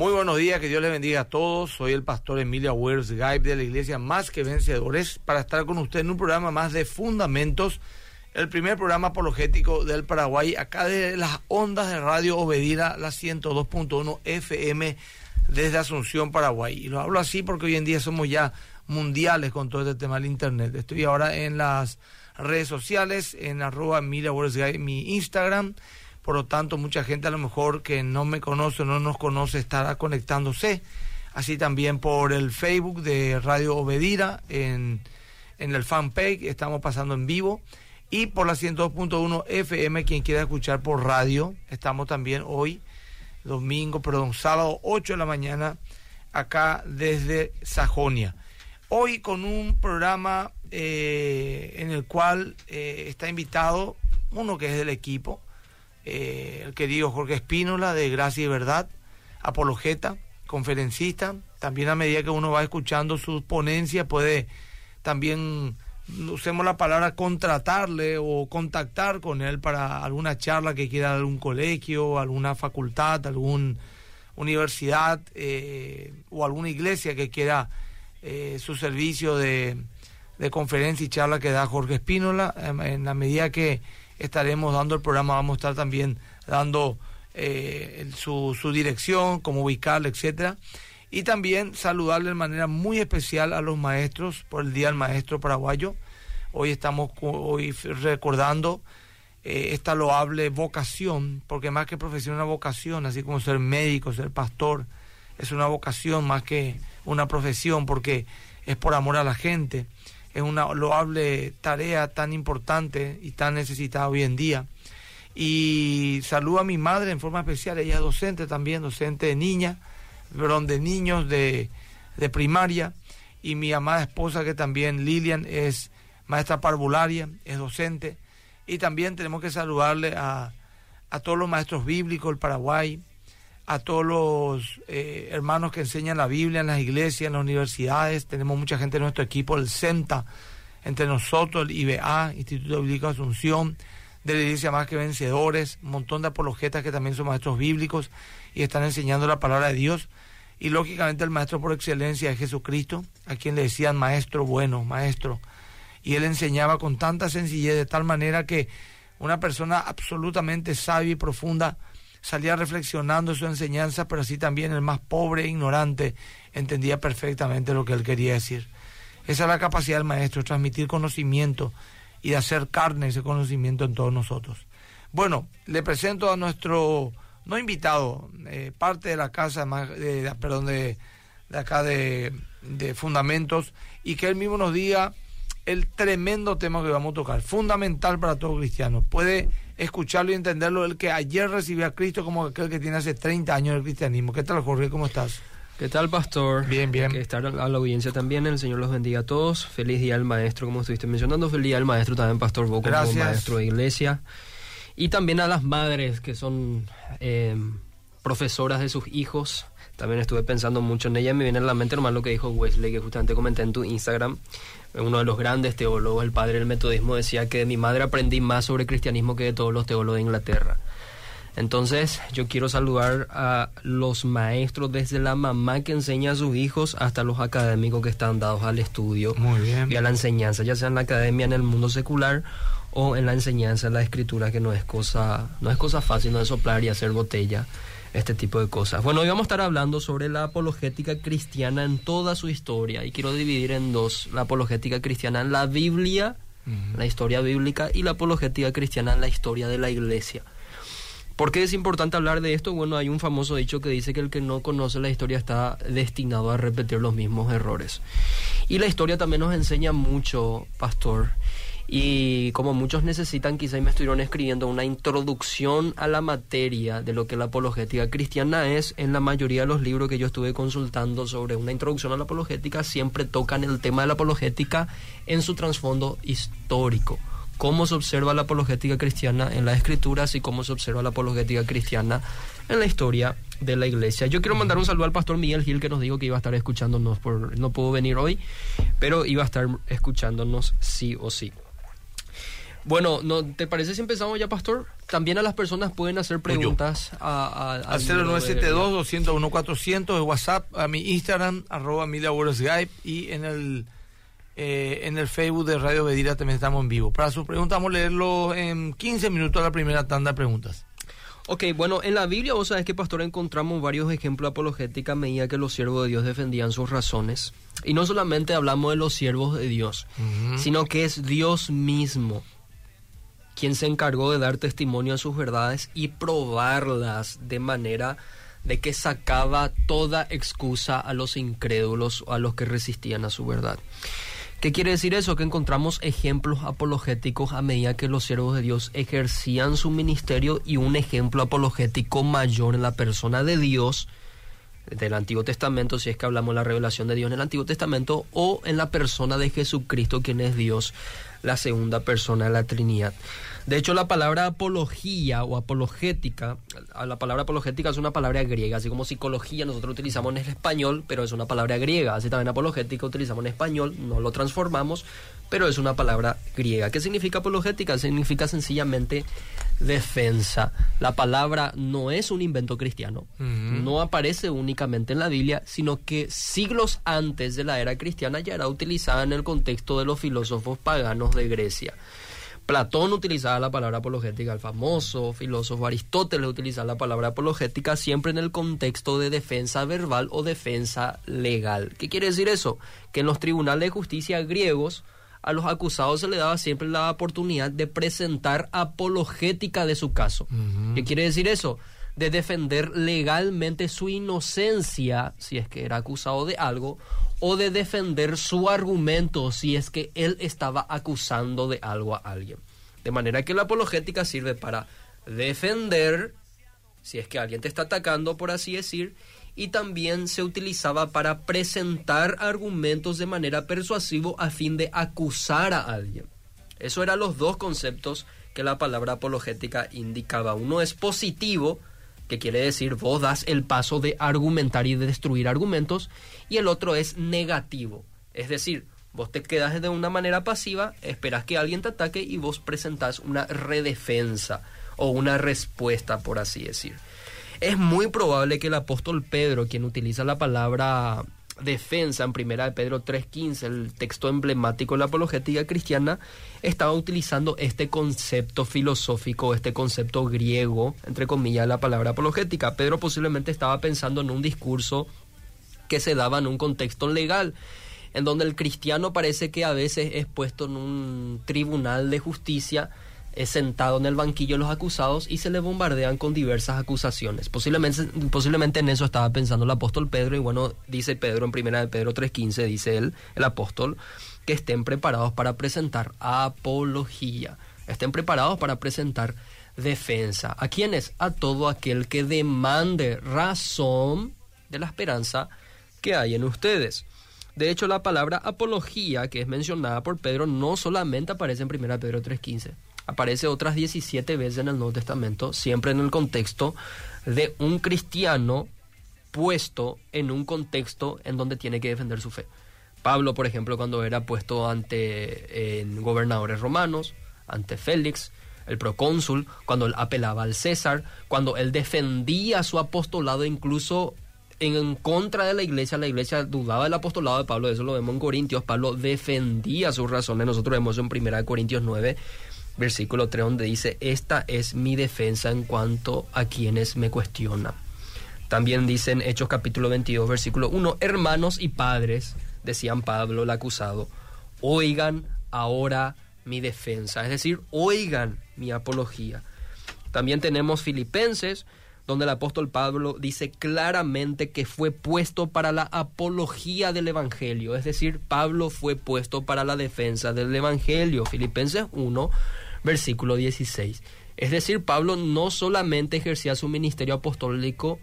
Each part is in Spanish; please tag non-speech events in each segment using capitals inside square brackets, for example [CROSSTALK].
Muy buenos días, que Dios les bendiga a todos. Soy el pastor Emilio Wells Guide de la iglesia Más que Vencedores para estar con usted en un programa más de Fundamentos, el primer programa apologético del Paraguay, acá de las ondas de radio Obedira, la 102.1 FM desde Asunción, Paraguay. Y lo hablo así porque hoy en día somos ya mundiales con todo este tema del Internet. Estoy ahora en las redes sociales, en arroba Emilia Wells Guide, mi Instagram por lo tanto mucha gente a lo mejor que no me conoce o no nos conoce estará conectándose, así también por el Facebook de Radio Obedira, en, en el fanpage estamos pasando en vivo, y por la 102.1 FM, quien quiera escuchar por radio, estamos también hoy, domingo, perdón, sábado 8 de la mañana, acá desde Sajonia. Hoy con un programa eh, en el cual eh, está invitado uno que es del equipo, eh, el querido Jorge Espínola de Gracia y Verdad, apologeta, conferencista. También a medida que uno va escuchando sus ponencias puede también, usemos la palabra, contratarle o contactar con él para alguna charla que quiera algún colegio, alguna facultad, alguna universidad eh, o alguna iglesia que quiera eh, su servicio de, de conferencia y charla que da Jorge Espínola, en la medida que estaremos dando el programa, vamos a estar también dando eh, su, su, dirección, cómo ubicarle, etcétera. Y también saludarle de manera muy especial a los maestros por el Día del Maestro Paraguayo. Hoy estamos hoy recordando eh, esta loable vocación, porque más que profesión, una vocación, así como ser médico, ser pastor, es una vocación más que una profesión, porque es por amor a la gente es una loable tarea tan importante y tan necesitada hoy en día. Y saludo a mi madre en forma especial, ella es docente también, docente de niña, perdón, de niños de, de primaria, y mi amada esposa que también, Lilian, es maestra parvularia, es docente, y también tenemos que saludarle a, a todos los maestros bíblicos del Paraguay, a todos los eh, hermanos que enseñan la Biblia en las iglesias, en las universidades. Tenemos mucha gente en nuestro equipo, el CENTA, entre nosotros, el IBA, Instituto Bíblico Asunción, de la iglesia Más que Vencedores, un montón de apologetas que también son maestros bíblicos y están enseñando la palabra de Dios. Y lógicamente el maestro por excelencia es Jesucristo, a quien le decían maestro bueno, maestro. Y él enseñaba con tanta sencillez, de tal manera que una persona absolutamente sabia y profunda, salía reflexionando su enseñanza, pero así también el más pobre e ignorante entendía perfectamente lo que él quería decir. Esa es la capacidad del maestro, transmitir conocimiento y de hacer carne ese conocimiento en todos nosotros. Bueno, le presento a nuestro, no invitado, eh, parte de la casa, de, perdón, de, de acá de, de Fundamentos, y que él mismo nos diga el tremendo tema que vamos a tocar, fundamental para todo cristiano. Puede escucharlo y entenderlo el que ayer recibió a Cristo como aquel que tiene hace 30 años el cristianismo. ¿Qué tal, Jorge? ¿Cómo estás? ¿Qué tal, pastor? Bien, bien. Que estar a la audiencia también. El Señor los bendiga a todos. Feliz día al maestro, como estuviste mencionando. Feliz día al maestro también, pastor Boco, como maestro de iglesia. Y también a las madres que son eh, profesoras de sus hijos. También estuve pensando mucho en ella. Me viene a la mente nomás lo que dijo Wesley, que justamente comenté en tu Instagram uno de los grandes teólogos, el padre del metodismo, decía que de mi madre aprendí más sobre cristianismo que de todos los teólogos de Inglaterra. Entonces, yo quiero saludar a los maestros, desde la mamá que enseña a sus hijos hasta los académicos que están dados al estudio y a la enseñanza, ya sea en la academia, en el mundo secular o en la enseñanza, en la escritura, que no es cosa, no es cosa fácil, no es soplar y hacer botella este tipo de cosas. Bueno, hoy vamos a estar hablando sobre la apologética cristiana en toda su historia y quiero dividir en dos, la apologética cristiana en la Biblia, la historia bíblica, y la apologética cristiana en la historia de la iglesia. ¿Por qué es importante hablar de esto? Bueno, hay un famoso dicho que dice que el que no conoce la historia está destinado a repetir los mismos errores. Y la historia también nos enseña mucho, pastor, y como muchos necesitan, quizá me estuvieron escribiendo una introducción a la materia de lo que la apologética cristiana es. En la mayoría de los libros que yo estuve consultando sobre una introducción a la apologética, siempre tocan el tema de la apologética en su trasfondo histórico. Cómo se observa la apologética cristiana en las escrituras y cómo se observa la apologética cristiana en la historia de la iglesia. Yo quiero mandar un saludo al pastor Miguel Gil que nos dijo que iba a estar escuchándonos, por, no pudo venir hoy, pero iba a estar escuchándonos sí o sí. Bueno, ¿no ¿te parece si empezamos ya, Pastor? También a las personas pueden hacer preguntas a, a, a, 0972-201-400 de WhatsApp, a mi Instagram, arroba Skype y en el, eh, en el Facebook de Radio Bedira también estamos en vivo. Para sus preguntas vamos a leerlo en 15 minutos la primera tanda de preguntas. Ok, bueno, en la Biblia vos sabés que, Pastor, encontramos varios ejemplos apologéticos a medida que los siervos de Dios defendían sus razones. Y no solamente hablamos de los siervos de Dios, sino que es Dios mismo quien se encargó de dar testimonio a sus verdades y probarlas de manera de que sacaba toda excusa a los incrédulos o a los que resistían a su verdad. ¿Qué quiere decir eso? Que encontramos ejemplos apologéticos a medida que los siervos de Dios ejercían su ministerio y un ejemplo apologético mayor en la persona de Dios del Antiguo Testamento, si es que hablamos de la revelación de Dios en el Antiguo Testamento, o en la persona de Jesucristo, quien es Dios, la segunda persona de la Trinidad. De hecho, la palabra apología o apologética, la palabra apologética es una palabra griega, así como psicología nosotros utilizamos en el español, pero es una palabra griega, así también apologética utilizamos en español, no lo transformamos, pero es una palabra griega. ¿Qué significa apologética? Significa sencillamente defensa. La palabra no es un invento cristiano, no aparece únicamente en la Biblia, sino que siglos antes de la era cristiana ya era utilizada en el contexto de los filósofos paganos de Grecia. Platón utilizaba la palabra apologética, el famoso filósofo Aristóteles utilizaba la palabra apologética siempre en el contexto de defensa verbal o defensa legal. ¿Qué quiere decir eso? Que en los tribunales de justicia griegos a los acusados se le daba siempre la oportunidad de presentar apologética de su caso. ¿Qué quiere decir eso? De defender legalmente su inocencia, si es que era acusado de algo, o de defender su argumento si es que él estaba acusando de algo a alguien. De manera que la apologética sirve para defender, si es que alguien te está atacando, por así decir, y también se utilizaba para presentar argumentos de manera persuasiva a fin de acusar a alguien. Eso eran los dos conceptos que la palabra apologética indicaba. Uno es positivo, que quiere decir vos das el paso de argumentar y de destruir argumentos, y el otro es negativo, es decir, vos te quedas de una manera pasiva, esperas que alguien te ataque y vos presentás una redefensa o una respuesta, por así decir. Es muy probable que el apóstol Pedro, quien utiliza la palabra defensa en primera de Pedro 3.15, el texto emblemático de la apologética cristiana, estaba utilizando este concepto filosófico, este concepto griego, entre comillas, la palabra apologética. Pedro posiblemente estaba pensando en un discurso que se daba en un contexto legal en donde el cristiano parece que a veces es puesto en un tribunal de justicia es sentado en el banquillo de los acusados y se le bombardean con diversas acusaciones. Posiblemente, posiblemente en eso estaba pensando el apóstol Pedro y bueno, dice Pedro en primera de Pedro 3.15, dice él, el apóstol, que estén preparados para presentar apología, estén preparados para presentar defensa. ¿A quiénes? A todo aquel que demande razón de la esperanza que hay en ustedes. De hecho, la palabra apología, que es mencionada por Pedro, no solamente aparece en 1 Pedro 3.15 aparece otras 17 veces en el Nuevo Testamento, siempre en el contexto de un cristiano puesto en un contexto en donde tiene que defender su fe. Pablo, por ejemplo, cuando era puesto ante gobernadores romanos, ante Félix, el procónsul, cuando él apelaba al César, cuando él defendía su apostolado incluso en contra de la iglesia, la iglesia dudaba del apostolado de Pablo, eso lo vemos en Corintios, Pablo defendía sus razones, nosotros vemos en 1 Corintios 9, versículo 3, donde dice, esta es mi defensa en cuanto a quienes me cuestionan. También dice en Hechos capítulo 22, versículo 1, hermanos y padres, decían Pablo el acusado, oigan ahora mi defensa, es decir, oigan mi apología. También tenemos Filipenses, donde el apóstol Pablo dice claramente que fue puesto para la apología del Evangelio, es decir, Pablo fue puesto para la defensa del Evangelio. Filipenses 1, versículo 16. Es decir, Pablo no solamente ejercía su ministerio apostólico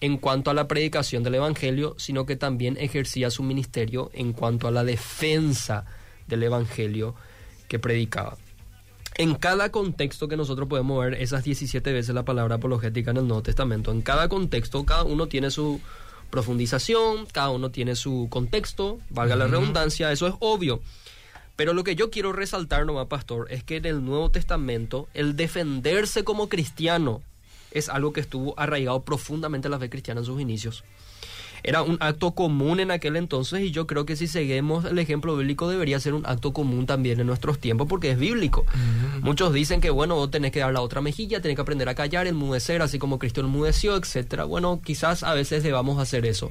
en cuanto a la predicación del Evangelio, sino que también ejercía su ministerio en cuanto a la defensa del Evangelio que predicaba. En cada contexto que nosotros podemos ver esas 17 veces la palabra apologética en el Nuevo Testamento, en cada contexto cada uno tiene su profundización, cada uno tiene su contexto, valga la redundancia, eso es obvio. Pero lo que yo quiero resaltar, nomás, pastor, es que en el Nuevo Testamento el defenderse como cristiano es algo que estuvo arraigado profundamente en la fe cristiana en sus inicios. Era un acto común en aquel entonces y yo creo que si seguimos el ejemplo bíblico debería ser un acto común también en nuestros tiempos porque es bíblico. Muchos dicen que bueno, vos tenés que dar la otra mejilla, tenés que aprender a callar, enmudecer, así como Cristo enmudeció, etcétera. Bueno, quizás a veces debamos hacer eso.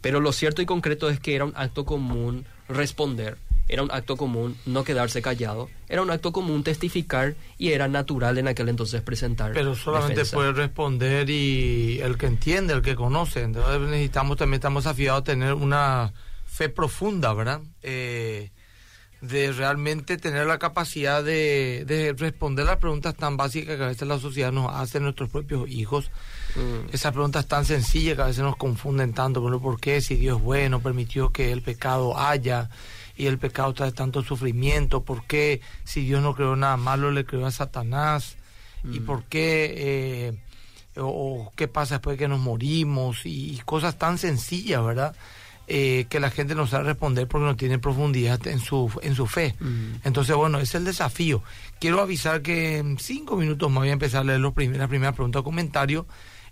Pero lo cierto y concreto es que era un acto común responder era un acto común no quedarse callado, era un acto común testificar y era natural en aquel entonces presentar. Pero solamente puede responder y el que entiende, el que conoce. Entonces necesitamos también, estamos afiados a tener una fe profunda, ¿verdad? Eh, de realmente tener la capacidad de, de, responder las preguntas tan básicas que a veces la sociedad nos hace nuestros propios hijos. Mm. Esas preguntas tan sencillas que a veces nos confunden tanto, bueno, ¿por qué? Si Dios es bueno, permitió que el pecado haya y el pecado trae tanto sufrimiento? ¿Por qué si Dios no creó nada malo le creó a Satanás? ¿Y mm. por qué? Eh, o, qué pasa después de que nos morimos? Y, cosas tan sencillas, ¿verdad? Eh, que la gente no sabe responder porque no tiene profundidad en su, en su fe. Mm. Entonces, bueno, ese es el desafío. Quiero avisar que en cinco minutos me voy a empezar a leer los primeras, la primera pregunta o comentario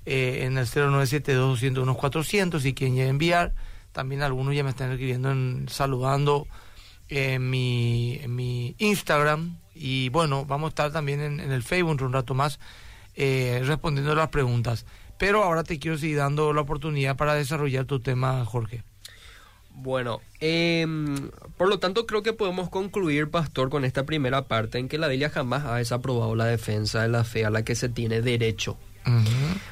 eh, en el 0972 201 400 si quieren enviar también algunos ya me están escribiendo, saludando en mi, en mi Instagram. Y bueno, vamos a estar también en, el Facebook un rato más eh, respondiendo las preguntas. Pero ahora te quiero seguir dando la oportunidad para desarrollar tu tema, Jorge. Bueno, em, por lo tanto creo que podemos concluir, pastor, con esta primera parte en que la Biblia jamás ha desaprobado la defensa de la fe a la que se tiene derecho.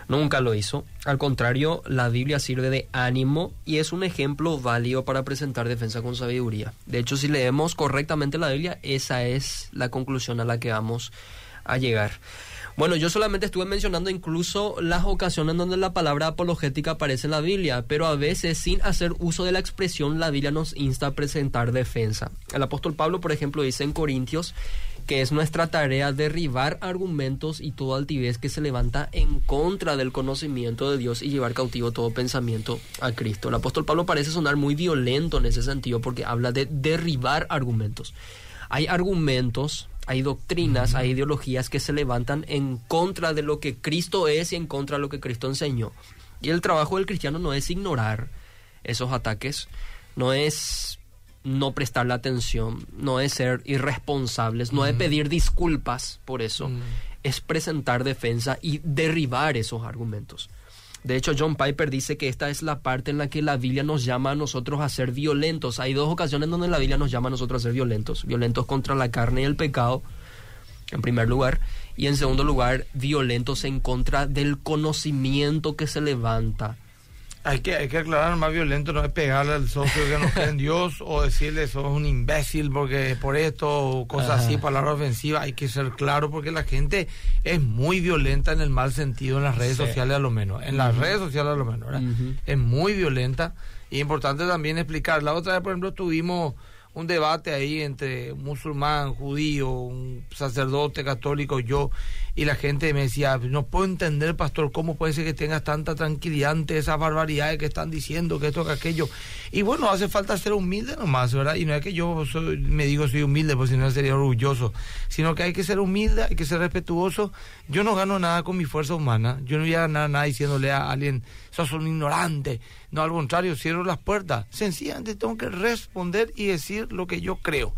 Nunca lo hizo. Al contrario, la Biblia sirve de ánimo y es un ejemplo válido para presentar defensa con sabiduría. De hecho, si leemos correctamente la Biblia, esa es la conclusión a la que vamos a llegar. Bueno, yo solamente estuve mencionando incluso las ocasiones donde la palabra apologética aparece en la Biblia, pero a veces sin hacer uso de la expresión la Biblia nos insta a presentar defensa. El apóstol Pablo, por ejemplo, dice en Corintios que es nuestra tarea derribar argumentos y toda altivez que se levanta en contra del conocimiento de Dios y llevar cautivo todo pensamiento a Cristo. El apóstol Pablo parece sonar muy violento en ese sentido porque habla de derribar argumentos. Hay argumentos, hay doctrinas, hay ideologías que se levantan en contra de lo que Cristo es y en contra de lo que Cristo enseñó. Y el trabajo del cristiano no es ignorar esos ataques, no es no prestarle atención, no es ser irresponsables, no es pedir disculpas por eso, es presentar defensa y derribar esos argumentos. De hecho, John Piper dice que esta es la parte en la que la Biblia nos llama a nosotros a ser violentos. Hay dos ocasiones donde la Biblia nos llama a nosotros a ser violentos. Violentos contra la carne y el pecado, en primer lugar. Y en segundo lugar, violentos en contra del conocimiento que se levanta hay que, hay que aclarar, más violento no es pegarle al socio que no cree en Dios o decirle sos un imbécil porque por esto o cosas así, palabras ofensivas. Hay que ser claro porque la gente es muy violenta en el mal sentido en las redes sociales a lo menos. En las redes sociales a lo menos, ¿verdad? Es muy violenta. Y importante también explicar. La otra vez, por ejemplo, tuvimos un debate ahí entre un musulmán, judío, un sacerdote católico, yo, y la gente me decía, no puedo entender, pastor, cómo puede ser que tengas tanta tranquilidad ante esas barbaridades que están diciendo, que esto, que aquello. Y bueno, hace falta ser humilde nomás, ¿verdad? Y no es que yo me digo soy humilde, pues si no sería orgulloso, sino que hay que ser humilde, hay que ser respetuoso. Yo no gano nada con mi fuerza humana, yo no voy a ganar nada diciéndole a alguien, sos un ignorante. No, al contrario, cierro las puertas. Sencillamente tengo que responder y decir lo que yo creo.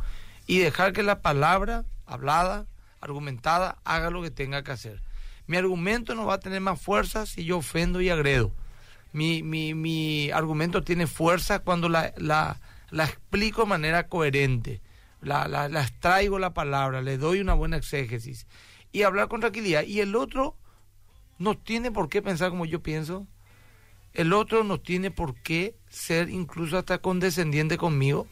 Y dejar que la palabra hablada, argumentada, haga lo que tenga que hacer. Mi argumento no va a tener más fuerza si yo ofendo y agredo. Mi, mi, mi argumento tiene fuerza cuando la, la, la explico de manera coherente. La, la, la extraigo la palabra, le doy una buena exégesis. Y hablar con tranquilidad. Y el otro no tiene por qué pensar como yo pienso el otro no tiene por qué ser incluso hasta condescendiente conmigo.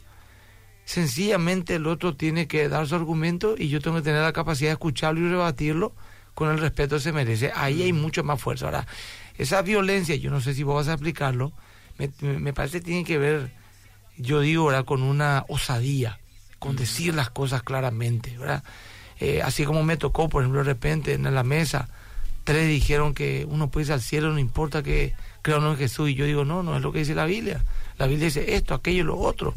Sencillamente el otro tiene que dar su argumento y yo tengo que tener la capacidad de escucharlo y rebatirlo con el respeto que se merece. Ahí hay mucho más fuerza. Ahora, esa violencia, yo no sé si vos vas a explicarlo, me, parece que tiene que ver, yo digo, ahora con una osadía, con decir las cosas claramente, ¿verdad? Eh, así como me tocó, por ejemplo, de repente en la mesa, tres dijeron que uno puede ir al cielo, no importa que creo no en Jesús. Y yo digo, no, no es lo que dice la Biblia. La Biblia dice esto, aquello y lo otro.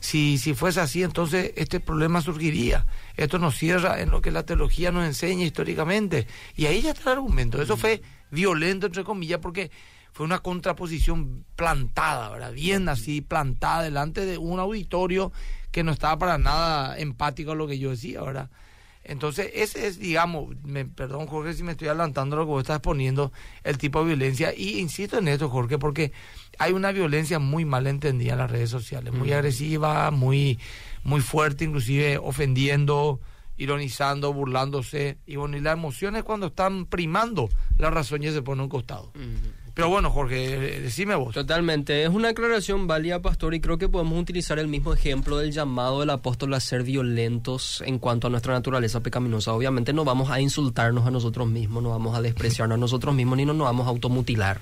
Si, si fuese así, entonces este problema surgiría. Esto nos cierra en lo que la teología nos enseña históricamente. Y ahí ya está el argumento. Eso fue violento, entre comillas, porque fue una contraposición plantada, ¿verdad? Bien así, plantada delante de un auditorio que no estaba para nada empático a lo que yo decía, ¿verdad? Entonces, ese es, digamos, me, perdón Jorge si me estoy adelantando lo que vos estás poniendo, el tipo de violencia. Y insisto en esto, Jorge, porque hay una violencia muy mal entendida en las redes sociales, muy agresiva, muy, muy fuerte, inclusive ofendiendo, ironizando, burlándose. Y bueno, y las emociones cuando están primando, la razón ya se pone a un costado. Pero bueno, Jorge, decime vos. Totalmente. Es una aclaración válida, Pastor, y creo que podemos utilizar el mismo ejemplo del llamado del apóstol a ser violentos en cuanto a nuestra naturaleza pecaminosa. Obviamente no vamos a insultarnos a nosotros mismos, no vamos a despreciarnos a nosotros mismos, ni nos vamos a automutilar.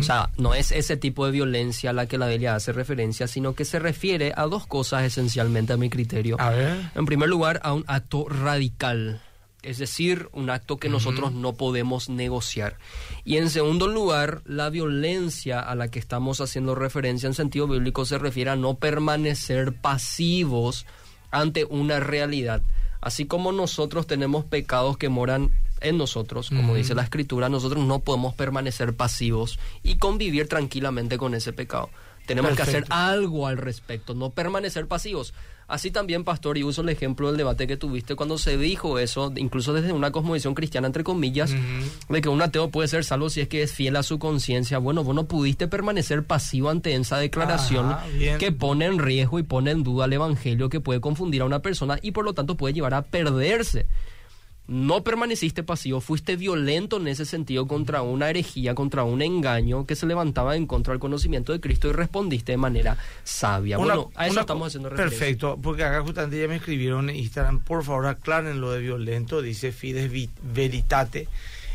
O sea, no es ese tipo de violencia a la que la Biblia hace referencia, sino que se refiere a dos cosas esencialmente a mi criterio. A ver. En primer lugar, a un acto radical es decir, un acto que nosotros no podemos negociar. Y en segundo lugar, la violencia a la que estamos haciendo referencia en sentido bíblico se refiere a no permanecer pasivos ante una realidad. Así como nosotros tenemos pecados que moran en nosotros, como dice la escritura, nosotros no podemos permanecer pasivos y convivir tranquilamente con ese pecado. Tenemos que hacer algo al respecto, no permanecer pasivos. Así también, pastor, y uso el ejemplo del debate que tuviste cuando se dijo eso, incluso desde una cosmovisión cristiana, entre comillas, de que un ateo puede ser salvo si es que es fiel a su conciencia. Bueno, vos no pudiste permanecer pasivo ante esa declaración que pone en riesgo y pone en duda el evangelio, que puede confundir a una persona y por lo tanto puede llevar a perderse no permaneciste pasivo, fuiste violento en ese sentido contra una herejía, contra un engaño que se levantaba en contra del conocimiento de Cristo y respondiste de manera sabia. bueno, a eso estamos haciendo referencia. Perfecto, porque acá justamente ya me escribieron en Instagram, por favor aclaren lo de violento, dice Fides Veritate.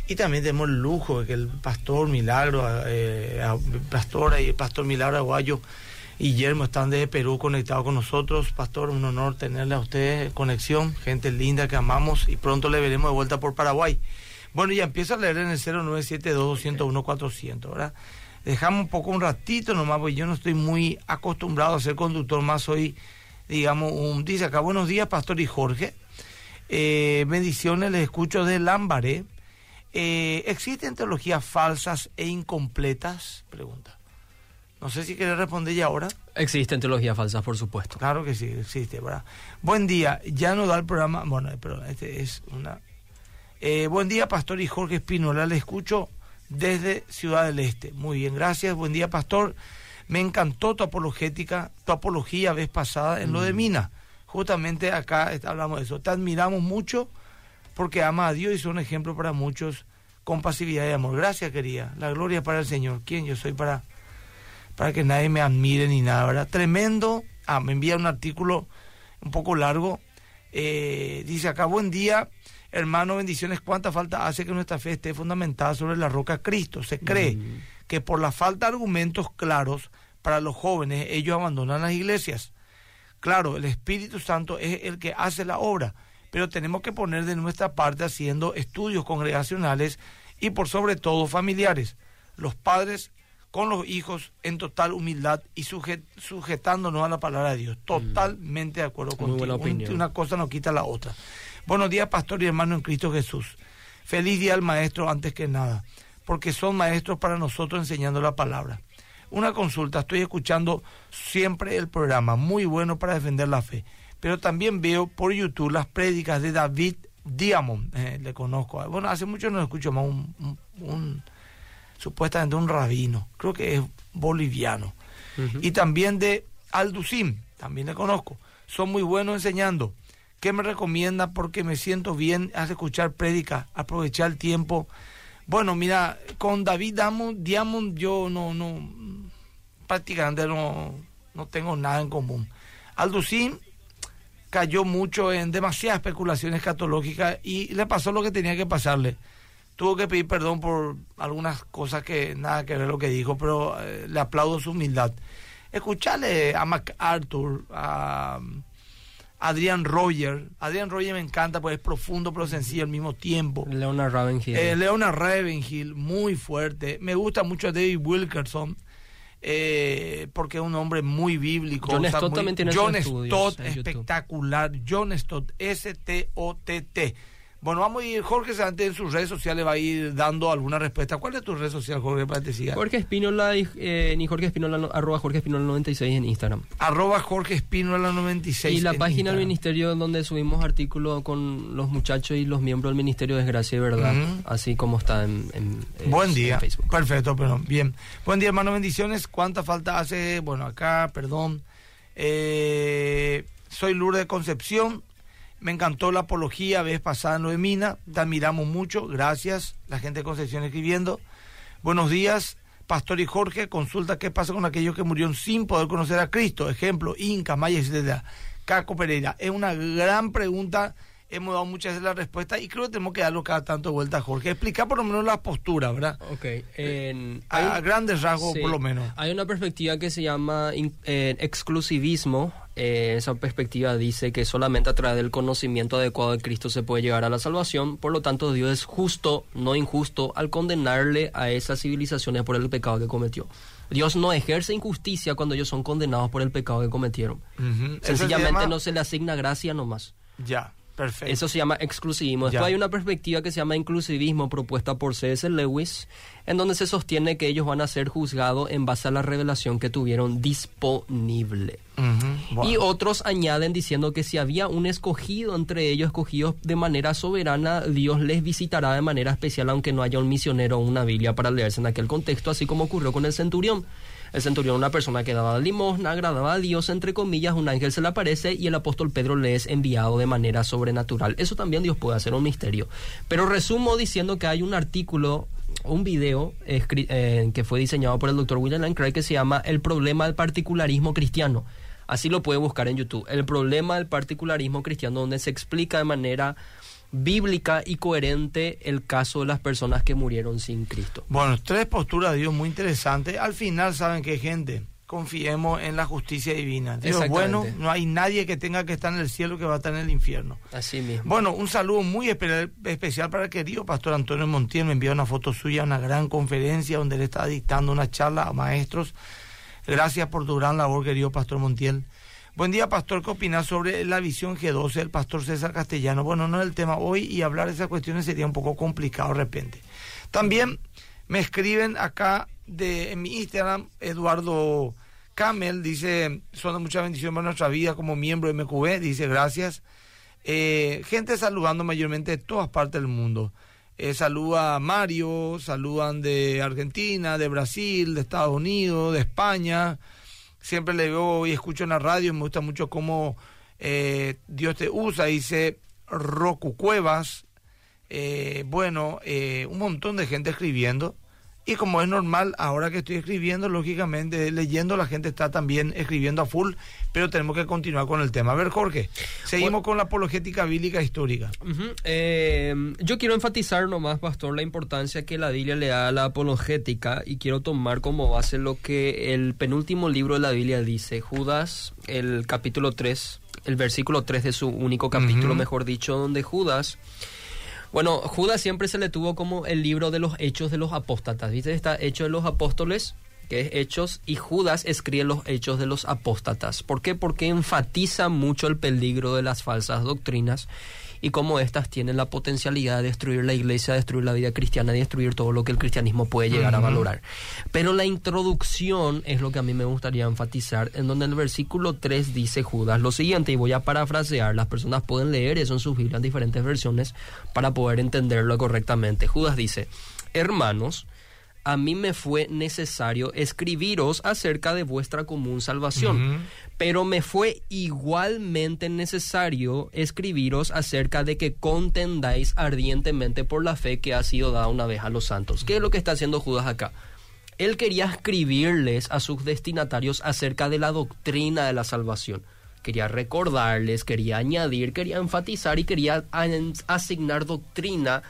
Y también tenemos el lujo de que el pastor Milagro, eh, pastora y el pastor Milagro Aguayo, Guillermo están desde Perú conectados con nosotros. Pastor, un honor tenerle a usted conexión, gente linda que amamos y pronto le veremos de vuelta por Paraguay. Bueno, ya empiezo a leer en el 0972-201-400, ¿verdad? Dejamos un poco un ratito nomás, porque yo no estoy muy acostumbrado a ser conductor, más soy, digamos, un... Dice acá, buenos días, Pastor y Jorge. Eh, bendiciones, les escucho de Lambaré. Eh, ¿Existen teologías falsas e incompletas? Pregunta. No sé si quiere responder ya ahora. Existen teologías falsas, por supuesto. Claro que sí, existe, ¿verdad? Buen día, ya no da el programa, bueno, pero este es una... Eh, buen día, Pastor y Jorge Espinola, le escucho desde Ciudad del Este. Muy bien, gracias. Buen día, Pastor. Me encantó tu apologética, tu apología vez pasada en lo de mm. Mina. Justamente acá hablamos de eso. Te admiramos mucho porque ama a Dios y son un ejemplo para muchos con pasividad y amor. Gracias, querida. La gloria para el Señor. ¿Quién yo soy para para que nadie me admire ni nada, ¿verdad? Tremendo. Ah, me envía un artículo un poco largo. Eh, dice acá, buen día, hermano, bendiciones. ¿Cuánta falta hace que nuestra fe esté fundamentada sobre la roca Cristo? Se cree mm. que por la falta de argumentos claros para los jóvenes, ellos abandonan las iglesias. Claro, el Espíritu Santo es el que hace la obra, pero tenemos que poner de nuestra parte haciendo estudios congregacionales y por sobre todo familiares. Los padres con los hijos en total humildad y sujetándonos a la palabra de Dios. Mm. Totalmente de acuerdo con Una cosa no quita la otra. Buenos días, pastor y hermano en Cristo Jesús. Feliz día al maestro antes que nada, porque son maestros para nosotros enseñando la palabra. Una consulta, estoy escuchando siempre el programa, muy bueno para defender la fe, pero también veo por YouTube las prédicas de David Diamond, eh, le conozco. Bueno, hace mucho no escucho más un supuestamente un rabino, creo que es boliviano. Y también de Alducim, también le conozco. Son muy buenos enseñando. ¿Qué me recomienda? Porque me siento bien al escuchar prédica, aprovechar el tiempo. Bueno, mira, con David Diamond, yo no, no, prácticamente no, no tengo nada en común. Alducim cayó mucho en demasiadas especulaciones escatológicas y le pasó lo que tenía que pasarle tuvo que pedir perdón por algunas cosas que nada que ver lo que dijo, pero eh, le aplaudo su humildad. Escucharle a MacArthur, a, Adrian Roger. Adrian Roger me encanta porque es profundo pero sencillo al mismo tiempo. Leonard Ravenhill. Eh, Leonard Ravenhill, muy fuerte. Me gusta mucho David Wilkerson. eh, porque es un hombre muy bíblico. John Stott también tiene John Stott, espectacular. John Stott, S-T-O-T-T. Bueno, vamos a ir, Jorge Santé en sus redes sociales va a ir dando alguna respuesta. ¿Cuál es tu red social, Jorge, para que te Jorge Espínola, eh, ni Jorge Espínola, arroba Jorge Espínola 96 en Instagram. Arroba Jorge Espínola 96 Y la página del ministerio donde subimos artículos con los muchachos y los miembros del ministerio de Gracia y Verdad, así como está en, Buen día. Facebook. Perfecto, perdón. Bien. Buen día, hermano, bendiciones. ¿Cuánta falta hace? Bueno, acá, perdón. Eh, soy Lourdes de Concepción me encantó la apología vez pasada Noemina, te admiramos mucho, gracias, la gente de Concepción escribiendo. Buenos días, Pastor y Jorge, consulta qué pasa con aquellos que murieron sin poder conocer a Cristo, ejemplo, Inca, Maya, etc. Caco Pereira, es una gran pregunta, hemos dado muchas de las respuestas y creo que tenemos que darlo cada tanto vuelta, Jorge. Explicar por lo menos la postura, ¿verdad? Ok. En, a, grandes rasgos, por lo menos. Hay una perspectiva que se llama eh, exclusivismo eh, esa perspectiva dice que solamente a través del conocimiento adecuado de Cristo se puede llegar a la salvación, por lo tanto Dios es justo, no injusto, al condenarle a esas civilizaciones por el pecado que cometió. Dios no ejerce injusticia cuando ellos son condenados por el pecado que cometieron. Sencillamente no se le asigna gracia nomás. Ya. Eso se llama exclusivismo. Después hay una perspectiva que se llama inclusivismo propuesta por C.S. Lewis, en donde se sostiene que ellos van a ser juzgados en base a la revelación que tuvieron disponible. Y otros añaden diciendo que si había un escogido entre ellos, escogidos de manera soberana, Dios les visitará de manera especial, aunque no haya un misionero o una Biblia para leerse en aquel contexto, así como ocurrió con el centurión. El centurión, una persona que daba limosna, agradaba a Dios, entre comillas, un ángel se le aparece y el apóstol Pedro le es enviado de manera sobrenatural. Eso también Dios puede hacer un misterio. Pero resumo diciendo que hay un artículo un video eh, que fue diseñado por el doctor William Lane Craig que se llama El problema del particularismo cristiano. Así lo puede buscar en YouTube. El problema del particularismo cristiano, donde se explica de manera bíblica y coherente el caso de las personas que murieron sin Cristo. Bueno, tres posturas de Dios muy interesantes. Al final, ¿saben qué, gente? Confiemos en la justicia divina. Dios bueno, no hay nadie que tenga que estar en el cielo que va a estar en el infierno. Así mismo. Bueno, un saludo muy especial para el querido pastor Antonio Montiel. Me envió una foto suya, una gran conferencia donde él está dictando una charla a maestros. Gracias por tu gran labor, querido pastor Montiel. Buen día, pastor. ¿Qué opinas sobre la visión G12 del pastor César Castellano? Bueno, no es el tema hoy y hablar de esas cuestiones sería un poco complicado de repente. También me escriben acá de, en mi Instagram, Eduardo Camel, dice, son mucha bendición para nuestra vida como miembro de MQB, dice gracias. Eh, gente saludando mayormente de todas partes del mundo. Eh, saluda a Mario, saludan de Argentina, de Brasil, de Estados Unidos, de España siempre le veo y escucho en la radio, me gusta mucho cómo eh, Dios te usa, dice Roku Cuevas, eh, bueno, eh, un montón de gente escribiendo. Y como es normal, ahora que estoy escribiendo, lógicamente, leyendo, la gente está también escribiendo a full, pero tenemos que continuar con el tema. A ver, Jorge, seguimos con la apologética bíblica histórica. Eh, yo quiero enfatizar nomás, Pastor, la importancia que la Biblia le da a la apologética y quiero tomar como base lo que el penúltimo libro de la Biblia dice, Judas, el capítulo 3, el versículo 3 de su único capítulo, mejor dicho, donde Judas bueno, Judas siempre se le tuvo como el libro de los hechos de los apóstatas. ¿Viste? Está Hecho de los Apóstoles, que es Hechos, y Judas escribe los Hechos de los Apóstatas. ¿Por qué? Porque enfatiza mucho el peligro de las falsas doctrinas y cómo éstas tienen la potencialidad de destruir la iglesia, destruir la vida cristiana, destruir todo lo que el cristianismo puede llegar a valorar. Pero la introducción es lo que a mí me gustaría enfatizar, en donde el versículo 3 dice Judas lo siguiente, y voy a parafrasear, las personas pueden leer eso en sus Biblias en diferentes versiones para poder entenderlo correctamente. Judas dice, hermanos, a mí me fue necesario escribiros acerca de vuestra común salvación, pero me fue igualmente necesario escribiros acerca de que contendáis ardientemente por la fe que ha sido dada una vez a los santos. ¿Qué es lo que está haciendo Judas acá? Él quería escribirles a sus destinatarios acerca de la doctrina de la salvación. Quería recordarles, quería añadir, quería enfatizar y quería asignar doctrina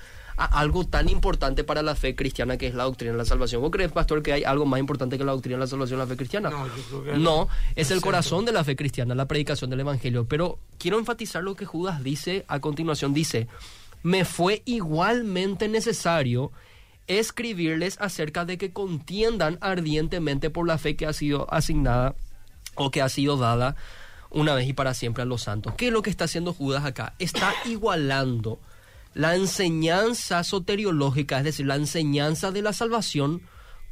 algo tan importante para la fe cristiana que es la doctrina de la salvación. ¿Vos crees, pastor, que hay algo más importante que la doctrina de la salvación la fe cristiana? No, yo creo que no. no es el corazón de la fe cristiana, la predicación del Evangelio. Pero quiero enfatizar lo que Judas dice a continuación. Dice, me fue igualmente necesario escribirles acerca de que contiendan ardientemente por la fe que ha sido asignada o que ha sido dada una vez y para siempre a los santos. ¿Qué es lo que está haciendo Judas acá? Está igualando la enseñanza soteriológica, es decir, la enseñanza de la salvación,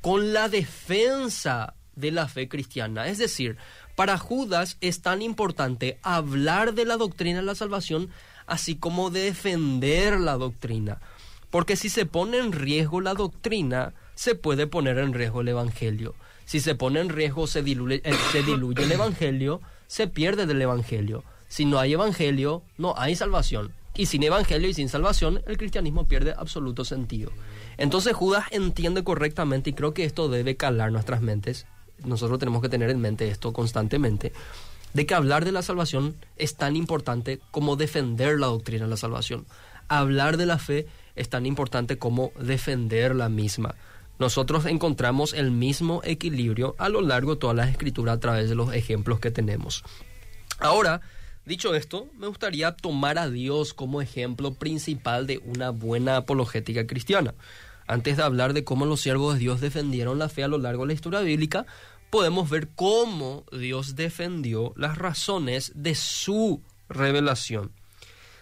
con la defensa de la fe cristiana. Es decir, para Judas es tan importante hablar de la doctrina de la salvación, así como defender la doctrina. Porque si se pone en riesgo la doctrina, se puede poner en riesgo el Evangelio. Si se pone en riesgo, se diluye, eh, se diluye el Evangelio, se pierde del Evangelio. Si no hay Evangelio, no hay salvación. Y sin Evangelio y sin salvación, el cristianismo pierde absoluto sentido. Entonces Judas entiende correctamente y creo que esto debe calar nuestras mentes. Nosotros tenemos que tener en mente esto constantemente, de que hablar de la salvación es tan importante como defender la doctrina de la salvación. Hablar de la fe es tan importante como defender la misma. Nosotros encontramos el mismo equilibrio a lo largo de toda la escritura a través de los ejemplos que tenemos. Ahora, Dicho esto, me gustaría tomar a Dios como ejemplo principal de una buena apologética cristiana. Antes de hablar de cómo los siervos de Dios defendieron la fe a lo largo de la historia bíblica, podemos ver cómo Dios defendió las razones de su revelación.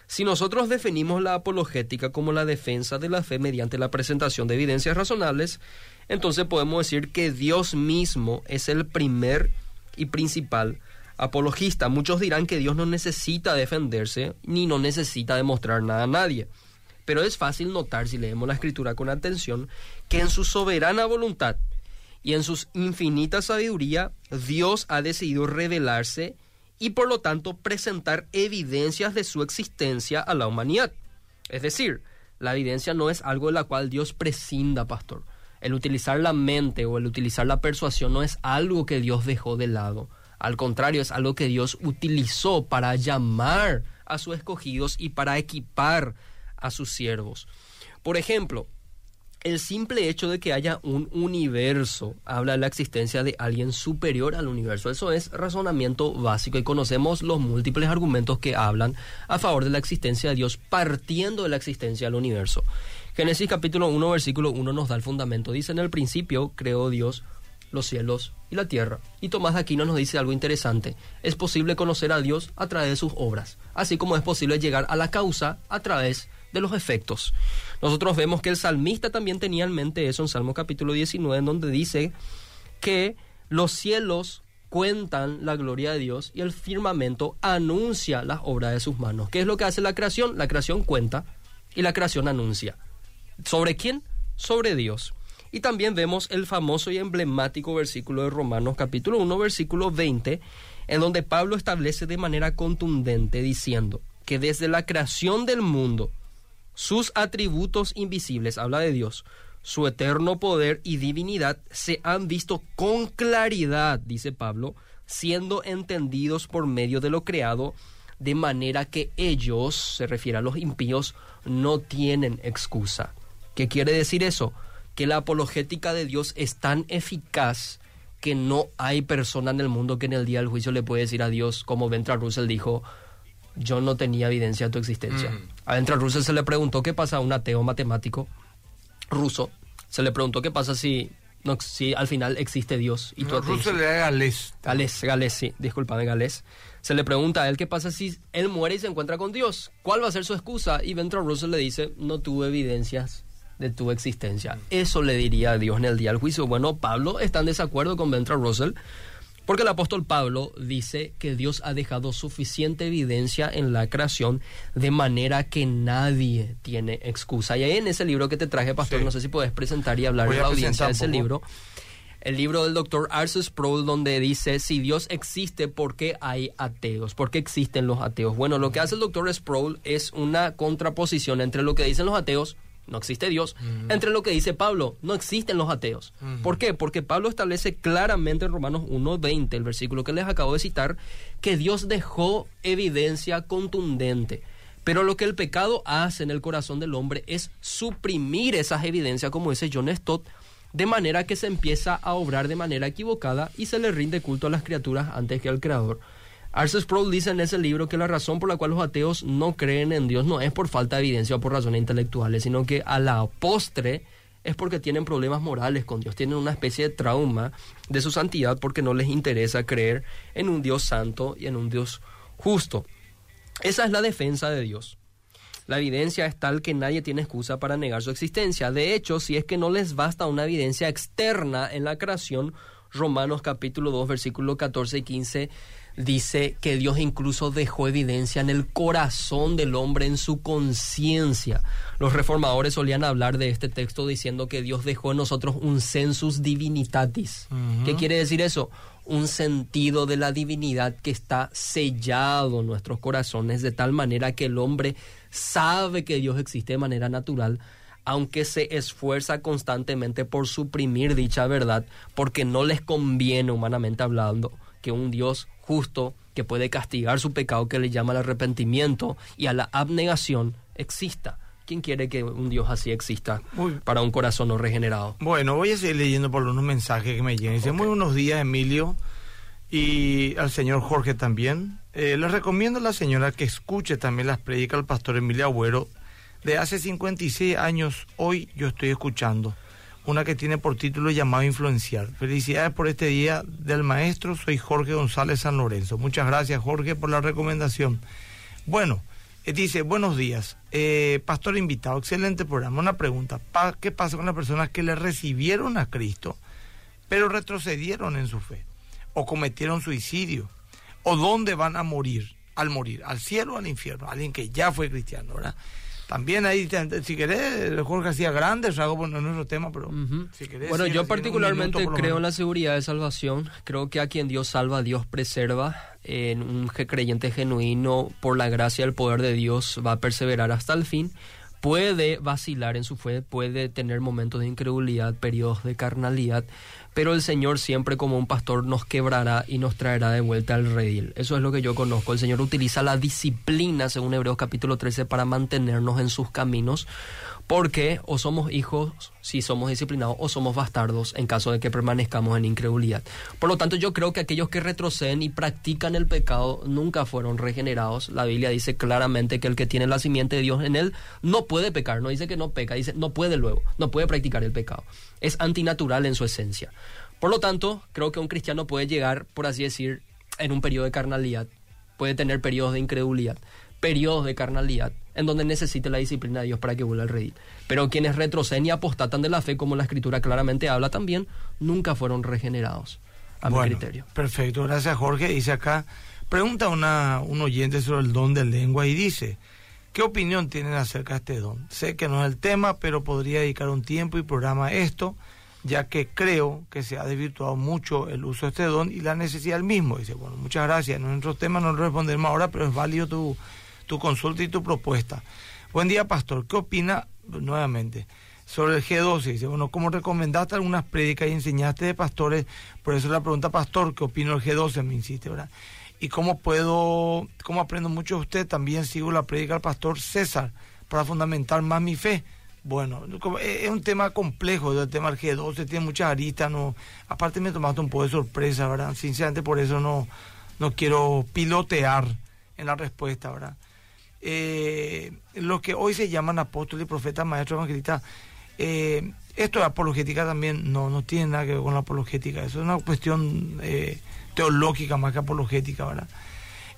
Si nosotros definimos la apologética como la defensa de la fe mediante la presentación de evidencias razonables, entonces podemos decir que Dios mismo es el primer y principal apologista. Muchos dirán que Dios no necesita defenderse ni no necesita demostrar nada a nadie. Pero es fácil notar si leemos la escritura con atención que en su soberana voluntad y en su infinita sabiduría Dios ha decidido revelarse y por lo tanto presentar evidencias de su existencia a la humanidad. Es decir, la evidencia no es algo de la cual Dios prescinda, pastor. El utilizar la mente o el utilizar la persuasión no es algo que Dios dejó de lado. Al contrario, es algo que Dios utilizó para llamar a sus escogidos y para equipar a sus siervos. Por ejemplo, el simple hecho de que haya un universo habla de la existencia de alguien superior al universo. Eso es razonamiento básico y conocemos los múltiples argumentos que hablan a favor de la existencia de Dios partiendo de la existencia del universo. Génesis capítulo 1 versículo 1 nos da el fundamento. Dice en el principio creó Dios los cielos y la tierra. Y Tomás de Aquino nos dice algo interesante. Es posible conocer a Dios a través de sus obras, así como es posible llegar a la causa a través de los efectos. Nosotros vemos que el salmista también tenía en mente eso en Salmo capítulo 19, en donde dice que los cielos cuentan la gloria de Dios y el firmamento anuncia las obras de sus manos. ¿Qué es lo que hace la creación? La creación cuenta y la creación anuncia. ¿Sobre quién? Sobre Dios. Y también vemos el famoso y emblemático versículo de Romanos capítulo 1, versículo 20, en donde Pablo establece de manera contundente diciendo que desde la creación del mundo, sus atributos invisibles, habla de Dios, su eterno poder y divinidad se han visto con claridad, dice Pablo, siendo entendidos por medio de lo creado, de manera que ellos, se refiere a los impíos, no tienen excusa. ¿Qué quiere decir eso? Que la apologética de Dios es tan eficaz que no hay persona en el mundo que en el día del juicio le puede decir a Dios, como Ventral Russell dijo, yo no tenía evidencia de tu existencia. Mm. A Ventral Russell se le preguntó qué pasa a un ateo matemático ruso. Se le preguntó qué pasa si, no, si al final existe Dios. Y no, Russell era galés. Galés, galés, sí, disculpame, galés. Se le pregunta a él qué pasa si él muere y se encuentra con Dios. ¿Cuál va a ser su excusa? Y Ventral Russell le dice, no tuve evidencias de tu existencia. Eso le diría a Dios en el día del juicio. Bueno, Pablo está en desacuerdo con Ventra Russell porque el apóstol Pablo dice que Dios ha dejado suficiente evidencia en la creación de manera que nadie tiene excusa. Y ahí en ese libro que te traje, pastor, no sé si puedes presentar y hablar de la audiencia de ese libro. El libro del doctor Arthur Sproul, donde dice, si Dios existe, ¿por qué hay ateos? ¿Por qué existen los ateos? Bueno, lo que hace el doctor Sproul es una contraposición entre lo que dicen los ateos no existe Dios, entre lo que dice Pablo, no existen los ateos. ¿Por qué? Porque Pablo establece claramente en Romanos 1.20, el versículo que les acabo de citar, que Dios dejó evidencia contundente. Pero lo que el pecado hace en el corazón del hombre es suprimir esas evidencias, como dice John Stott, de manera que se empieza a obrar de manera equivocada y se le rinde culto a las criaturas antes que al Creador. Arce Sproul dice en ese libro que la razón por la cual los ateos no creen en Dios no es por falta de evidencia o por razones intelectuales, sino que a la postre es porque tienen problemas morales con Dios, tienen una especie de trauma de su santidad porque no les interesa creer en un Dios santo y en un Dios justo. Esa es la defensa de Dios. La evidencia es tal que nadie tiene excusa para negar su existencia. De hecho, si es que no les basta una evidencia externa en la creación, Romanos capítulo 2, versículo 14 y 15 dice que Dios incluso dejó evidencia en el corazón del hombre, en su conciencia. Los reformadores solían hablar de este texto diciendo que Dios dejó en nosotros un sensus divinitatis. ¿Qué quiere decir eso? Un sentido de la divinidad que está sellado en nuestros corazones de tal manera que el hombre sabe que Dios existe de manera natural, aunque se esfuerza constantemente por suprimir dicha verdad, porque no les conviene humanamente hablando que un Dios justo que puede castigar su pecado que le llama al arrepentimiento y a la abnegación exista. ¿Quién quiere que un Dios así exista para un corazón no regenerado? Bueno, voy a seguir leyendo por unos mensajes que me llegan. Dice, muy buenos días, Emilio, y al señor Jorge también. Eh, les recomiendo a la señora que escuche también las predicas del pastor Emilio Agüero. De hace 56 años, hoy yo estoy escuchando una que tiene por título llamado Influenciar. Felicidades por este día del maestro, soy Jorge González San Lorenzo. Muchas gracias Jorge por la recomendación. Bueno, eh, dice, buenos días, eh, pastor invitado, excelente programa. Una pregunta, ¿qué pasa con las personas que le recibieron a Cristo, pero retrocedieron en su fe? ¿O cometieron suicidio? ¿O dónde van a morir al morir? ¿Al cielo o al infierno? Alguien que ya fue cristiano, ¿verdad? También ahí, si querés, Jorge hacía grandes, algo bueno, no es tema, pero si querés, Bueno, yo particularmente creo en la seguridad de salvación. Creo que a quien Dios salva, Dios preserva. En un creyente genuino, por la gracia y el poder de Dios, va a perseverar hasta el fin. Puede vacilar en su fe, puede tener momentos de incredulidad, periodos de carnalidad, pero el Señor siempre como un pastor nos quebrará y nos traerá de vuelta al redil. Eso es lo que yo conozco. El Señor utiliza la disciplina, según Hebreos capítulo 13, para mantenernos en sus caminos, porque o somos hijos si somos disciplinados o somos bastardos en caso de que permanezcamos en incredulidad. Por lo tanto, yo creo que aquellos que retroceden y practican el pecado nunca fueron regenerados. La Biblia dice claramente que el que tiene la simiente de Dios en él no puede pecar, no dice que no peca, dice no puede luego, no puede practicar el pecado. Es antinatural en su esencia. Por lo tanto, creo que un cristiano puede llegar, por así decir, en un periodo de carnalidad, puede tener periodos de incredulidad, periodos de carnalidad, en donde necesite la disciplina de Dios para que vuelva al redil. Pero quienes retroceden y apostatan de la fe, como la escritura claramente habla también, nunca fueron regenerados, a mi criterio. Perfecto, gracias Jorge. Dice acá, pregunta una, un oyente sobre el don de lengua y dice, ¿qué opinión tienen acerca de este don? Sé que no es el tema, pero podría dedicar un tiempo y programa a esto, ya que creo que se ha desvirtuado mucho el uso de este don y la necesidad del mismo. Dice, bueno, muchas gracias. En nuestro tema no lo respondemos ahora, pero es válido tu tu consulta y tu propuesta. Buen día, pastor. ¿Qué opina nuevamente sobre el G12? Dice, bueno, como recomendaste algunas prédicas y enseñaste de pastores, por eso la pregunta, pastor, ¿qué opina el G12? Me insiste, ¿verdad? Y cómo puedo, cómo aprendo mucho de usted, también sigo la prédica del pastor César para fundamentar más mi fe. Bueno, es un tema complejo, el tema del G12 tiene muchas aristas, no, aparte me tomaste un poco de sorpresa, ¿verdad? Sinceramente por eso no, no quiero pilotear en la respuesta, ¿verdad? Eh, los que hoy se llaman apóstoles, profetas, maestros, evangelistas, eh, esto de apologética también no, no tiene nada que ver con la apologética, eso es una cuestión eh, teológica más que apologética, ¿verdad?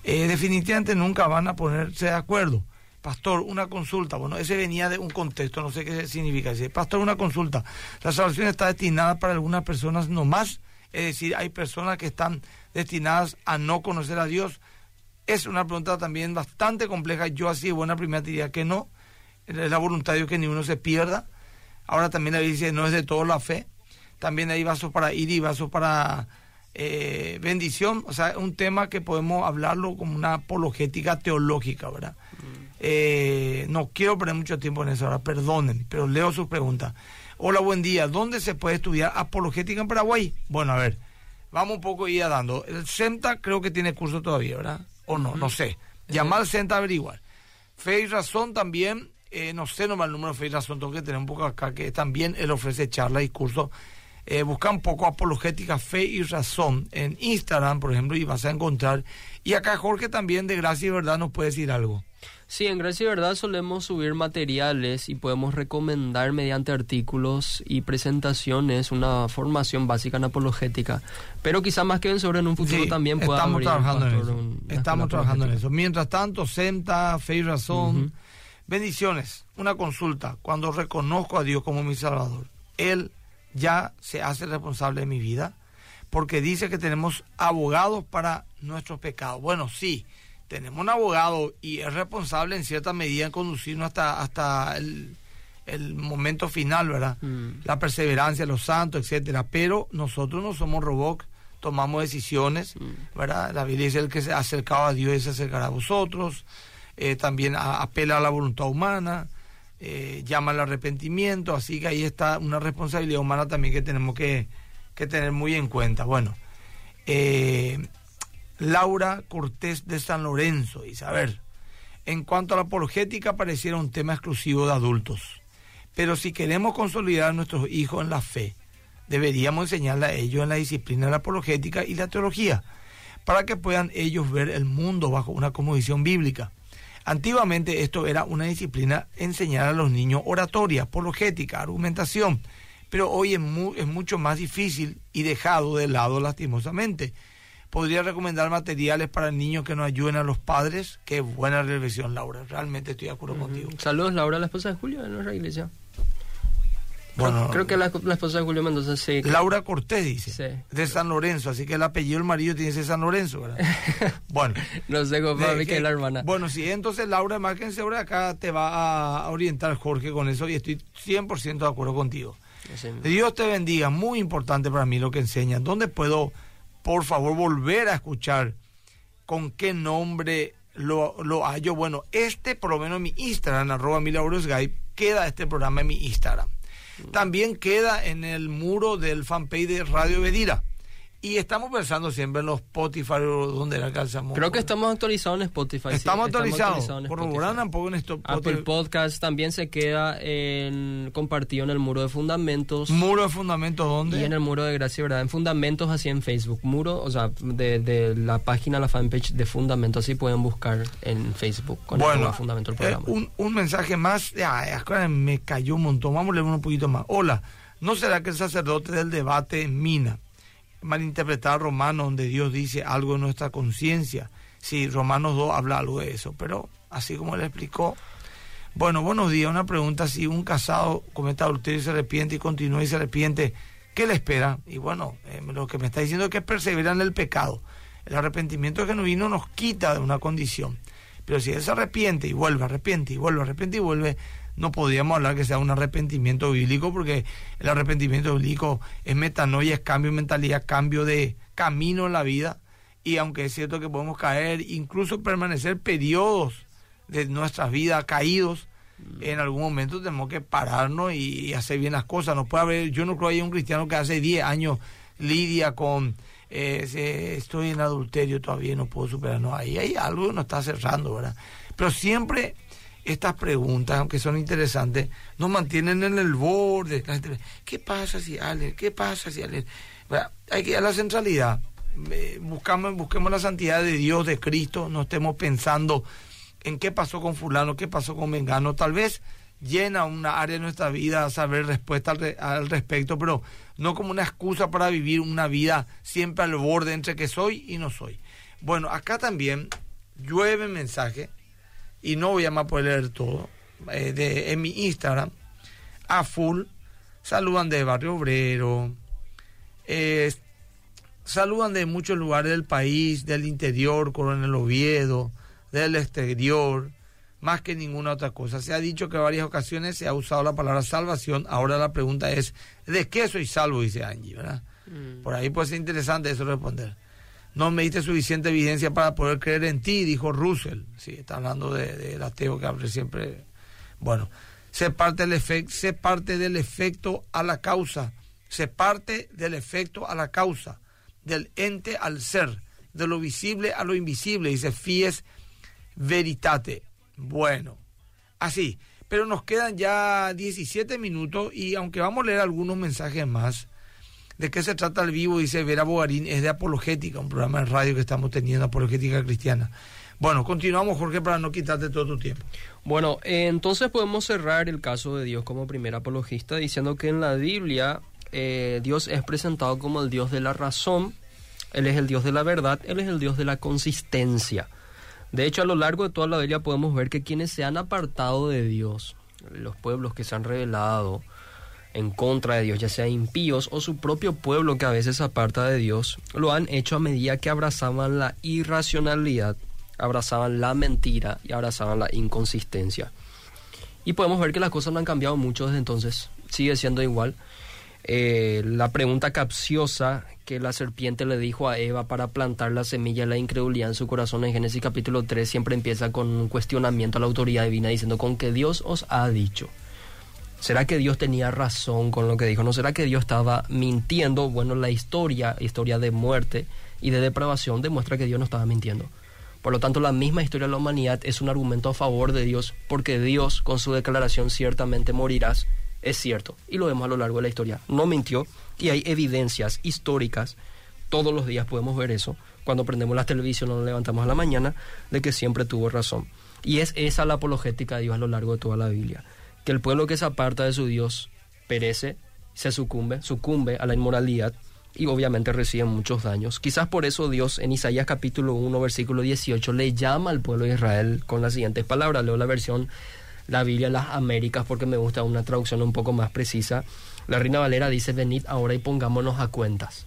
Eh, definitivamente nunca van a ponerse de acuerdo. Pastor, una consulta. Bueno, ese venía de un contexto, no sé qué significa. Dice, Pastor, una consulta. La salvación está destinada para algunas personas no más. Es decir, hay personas que están destinadas a no conocer a Dios es una pregunta también bastante compleja. Yo así, buena primera diría que no. Es la voluntad de Dios que ninguno se pierda. Ahora también la dice, no es de todo la fe. También hay vasos para ir y vasos para eh, bendición. O sea, es un tema que podemos hablarlo como una apologética teológica, ¿verdad? Mm. Eh, no quiero perder mucho tiempo en eso ahora, perdonen, pero leo su pregunta. Hola, buen día. ¿Dónde se puede estudiar apologética en Paraguay? Bueno, a ver, vamos un poco ir dando. El CEMTA creo que tiene curso todavía, ¿verdad? O no, no sé. Llamar al centro a averiguar. Fe y Razón también, eh, no sé nomás el número de Fe y Razón, tengo que tener un poco acá, que también él ofrece charlas y cursos. Eh, busca un poco apologética, fe y razón en Instagram, por ejemplo, y vas a encontrar. Y acá Jorge también, de gracia y verdad, nos puede decir algo. Sí, en Gracia y Verdad solemos subir materiales y podemos recomendar mediante artículos y presentaciones una formación básica en apologética. Pero quizá más que sobre en un futuro también pueda Estamos trabajando en eso. estamos trabajando en eso. Mientras tanto, SEMTA, Fe y Razón, bendiciones. Una consulta. Cuando reconozco a Dios como mi Salvador, Él ya se hace responsable de mi vida porque dice que tenemos abogados para nuestros pecados. Bueno, sí tenemos un abogado y es responsable en cierta medida en conducirnos hasta, hasta el, momento final, ¿verdad? Mm. La perseverancia, los santos, etcétera. Pero nosotros no somos robots, tomamos decisiones, mm. ¿verdad? La Biblia dice el que se ha acercado a Dios y se acercará a vosotros. Eh, también apela a la voluntad humana, eh, llama al arrepentimiento, así que ahí está una responsabilidad humana también que tenemos que, que tener muy en cuenta. Bueno, eh, Laura Cortés de San Lorenzo. Dice, a ver, en cuanto a la apologética pareciera un tema exclusivo de adultos, pero si queremos consolidar a nuestros hijos en la fe, deberíamos enseñarle a ellos en la disciplina de la apologética y la teología, para que puedan ellos ver el mundo bajo una cosmovisión bíblica. Antiguamente esto era una disciplina enseñar a los niños oratoria, apologética, argumentación, pero hoy es, es mucho más difícil y dejado de lado lastimosamente podría recomendar materiales para niños que nos ayuden a los padres. Qué buena reflexión, Laura. Realmente estoy de acuerdo contigo. Saludos, Laura, la esposa de Julio de nuestra iglesia. Bueno, creo, que la, esposa de Julio Mendoza sí. Laura Cortés dice, de San Lorenzo, así que el apellido del marido tiene que ser San Lorenzo, ¿verdad? [LAUGHS] bueno. no sé cómo que la hermana. Bueno, sí, entonces Laura, márquense ahora acá te va a orientar Jorge con eso y estoy 100% de acuerdo contigo. Dios te bendiga, muy importante para mí lo que enseñan. ¿Dónde puedo por favor volver a escuchar con qué nombre lo, lo hallo. Bueno, este por lo menos en mi Instagram, arroba Skype, queda este programa en mi Instagram. También queda en el muro del fanpage de Radio Bedira. Y estamos pensando siempre en los Spotify o donde la calzamos. Creo que estamos actualizados en Spotify. Estamos actualizados. un poco en esto. Apple Podcast también se queda en, compartido en el muro de Fundamentos. ¿Muro de Fundamentos dónde? Y en el muro de Gracia ¿verdad? En Fundamentos, así en Facebook. Muro, o sea, de, la página, la fanpage de Fundamentos, así pueden buscar en Facebook con bueno, el Fundamento del eh, programa. un, mensaje más. Ya, me cayó un montón. Vamos a leer un poquito más. Hola, ¿no será que el sacerdote del debate Mina? Malinterpretar Romanos donde Dios dice algo en nuestra conciencia. Sí, Romanos 2 habla algo de eso, pero así como le explicó. Bueno, buenos días. Una pregunta, si un casado comete adulterio y se arrepiente y continúa y se arrepiente, ¿qué le espera? Y bueno, eh, lo que me está diciendo es que persevera en el pecado. El arrepentimiento genuino nos quita de una condición. Pero si él se arrepiente y vuelve, arrepiente y vuelve, arrepiente y vuelve, no podríamos hablar que sea un arrepentimiento bíblico, porque el arrepentimiento bíblico es metanoia, es cambio de mentalidad, cambio de camino en la vida. Y aunque es cierto que podemos caer, incluso permanecer periodos de nuestras vidas caídos, en algún momento tenemos que pararnos y, hacer bien las cosas. No puede haber, yo no creo que haya un cristiano que hace 10 años lidia con eh, estoy en adulterio todavía no puedo superar. No, ahí hay algo que nos está cerrando, ¿verdad? Pero siempre estas preguntas, aunque son interesantes, nos mantienen en el borde. ¿Qué pasa si Ale? ¿Qué pasa si Ale? Hay que ir a la centralidad. Buscamos, busquemos la santidad de Dios, de Cristo, no estemos pensando en qué pasó con fulano, qué pasó con Mengano. Tal vez llena una área de nuestra vida saber respuesta al, al, respecto, pero no como una excusa para vivir una vida siempre al borde entre que soy y no soy. Bueno, acá también llueve mensaje y no voy a más poder leer todo, eh, de, en mi Instagram, a full, saludan de Barrio Obrero, eh, saludan de muchos lugares del país, del interior, Coronel Oviedo, del exterior, más que ninguna otra cosa. Se ha dicho que en varias ocasiones se ha usado la palabra salvación, ahora la pregunta es, ¿de qué soy salvo? Dice Angie, ¿verdad? Mm. Por ahí puede ser interesante eso responder no me diste suficiente evidencia para poder creer en ti, dijo Russell. Sí, está hablando del de, ateo que abre siempre. Bueno, se parte, se parte del efecto a la causa, se parte del efecto a la causa, del ente al ser, de lo visible a lo invisible, dice Fies Veritate. Bueno, así, pero nos quedan ya 17 minutos y aunque vamos a leer algunos mensajes más, ¿De qué se trata el vivo? Dice Vera Bogarín, es de Apologética, un programa de radio que estamos teniendo, Apologética Cristiana. Bueno, continuamos, Jorge, para no quitarte todo tu tiempo. Bueno, entonces podemos cerrar el caso de Dios como primer apologista diciendo que en la Biblia eh, Dios es presentado como el Dios de la razón, Él es el Dios de la verdad, Él es el Dios de la consistencia. De hecho, a lo largo de toda la Biblia podemos ver que quienes se han apartado de Dios, los pueblos que se han revelado en contra de Dios, ya sea impíos o su propio pueblo que a veces aparta de Dios, lo han hecho a medida que abrazaban la irracionalidad, abrazaban la mentira y abrazaban la inconsistencia. Y podemos ver que las cosas no han cambiado mucho desde entonces, sigue siendo igual. Eh, la pregunta capciosa que la serpiente le dijo a Eva para plantar la semilla de la incredulidad en su corazón en Génesis capítulo 3 siempre empieza con un cuestionamiento a la autoridad divina diciendo con que Dios os ha dicho. ¿Será que Dios tenía razón con lo que dijo? ¿No será que Dios estaba mintiendo? Bueno, la historia, historia de muerte y de depravación, demuestra que Dios no estaba mintiendo. Por lo tanto, la misma historia de la humanidad es un argumento a favor de Dios, porque Dios, con su declaración, ciertamente morirás, es cierto. Y lo vemos a lo largo de la historia. No mintió y hay evidencias históricas. Todos los días podemos ver eso. Cuando prendemos la televisión o nos levantamos a la mañana, de que siempre tuvo razón. Y es esa la apologética de Dios a lo largo de toda la Biblia. Que el pueblo que se aparta de su Dios perece, se sucumbe, sucumbe a la inmoralidad y obviamente recibe muchos daños. Quizás por eso Dios en Isaías capítulo 1 versículo 18 le llama al pueblo de Israel con las siguientes palabras. Leo la versión la Biblia las Américas porque me gusta una traducción un poco más precisa. La Reina Valera dice, venid ahora y pongámonos a cuentas.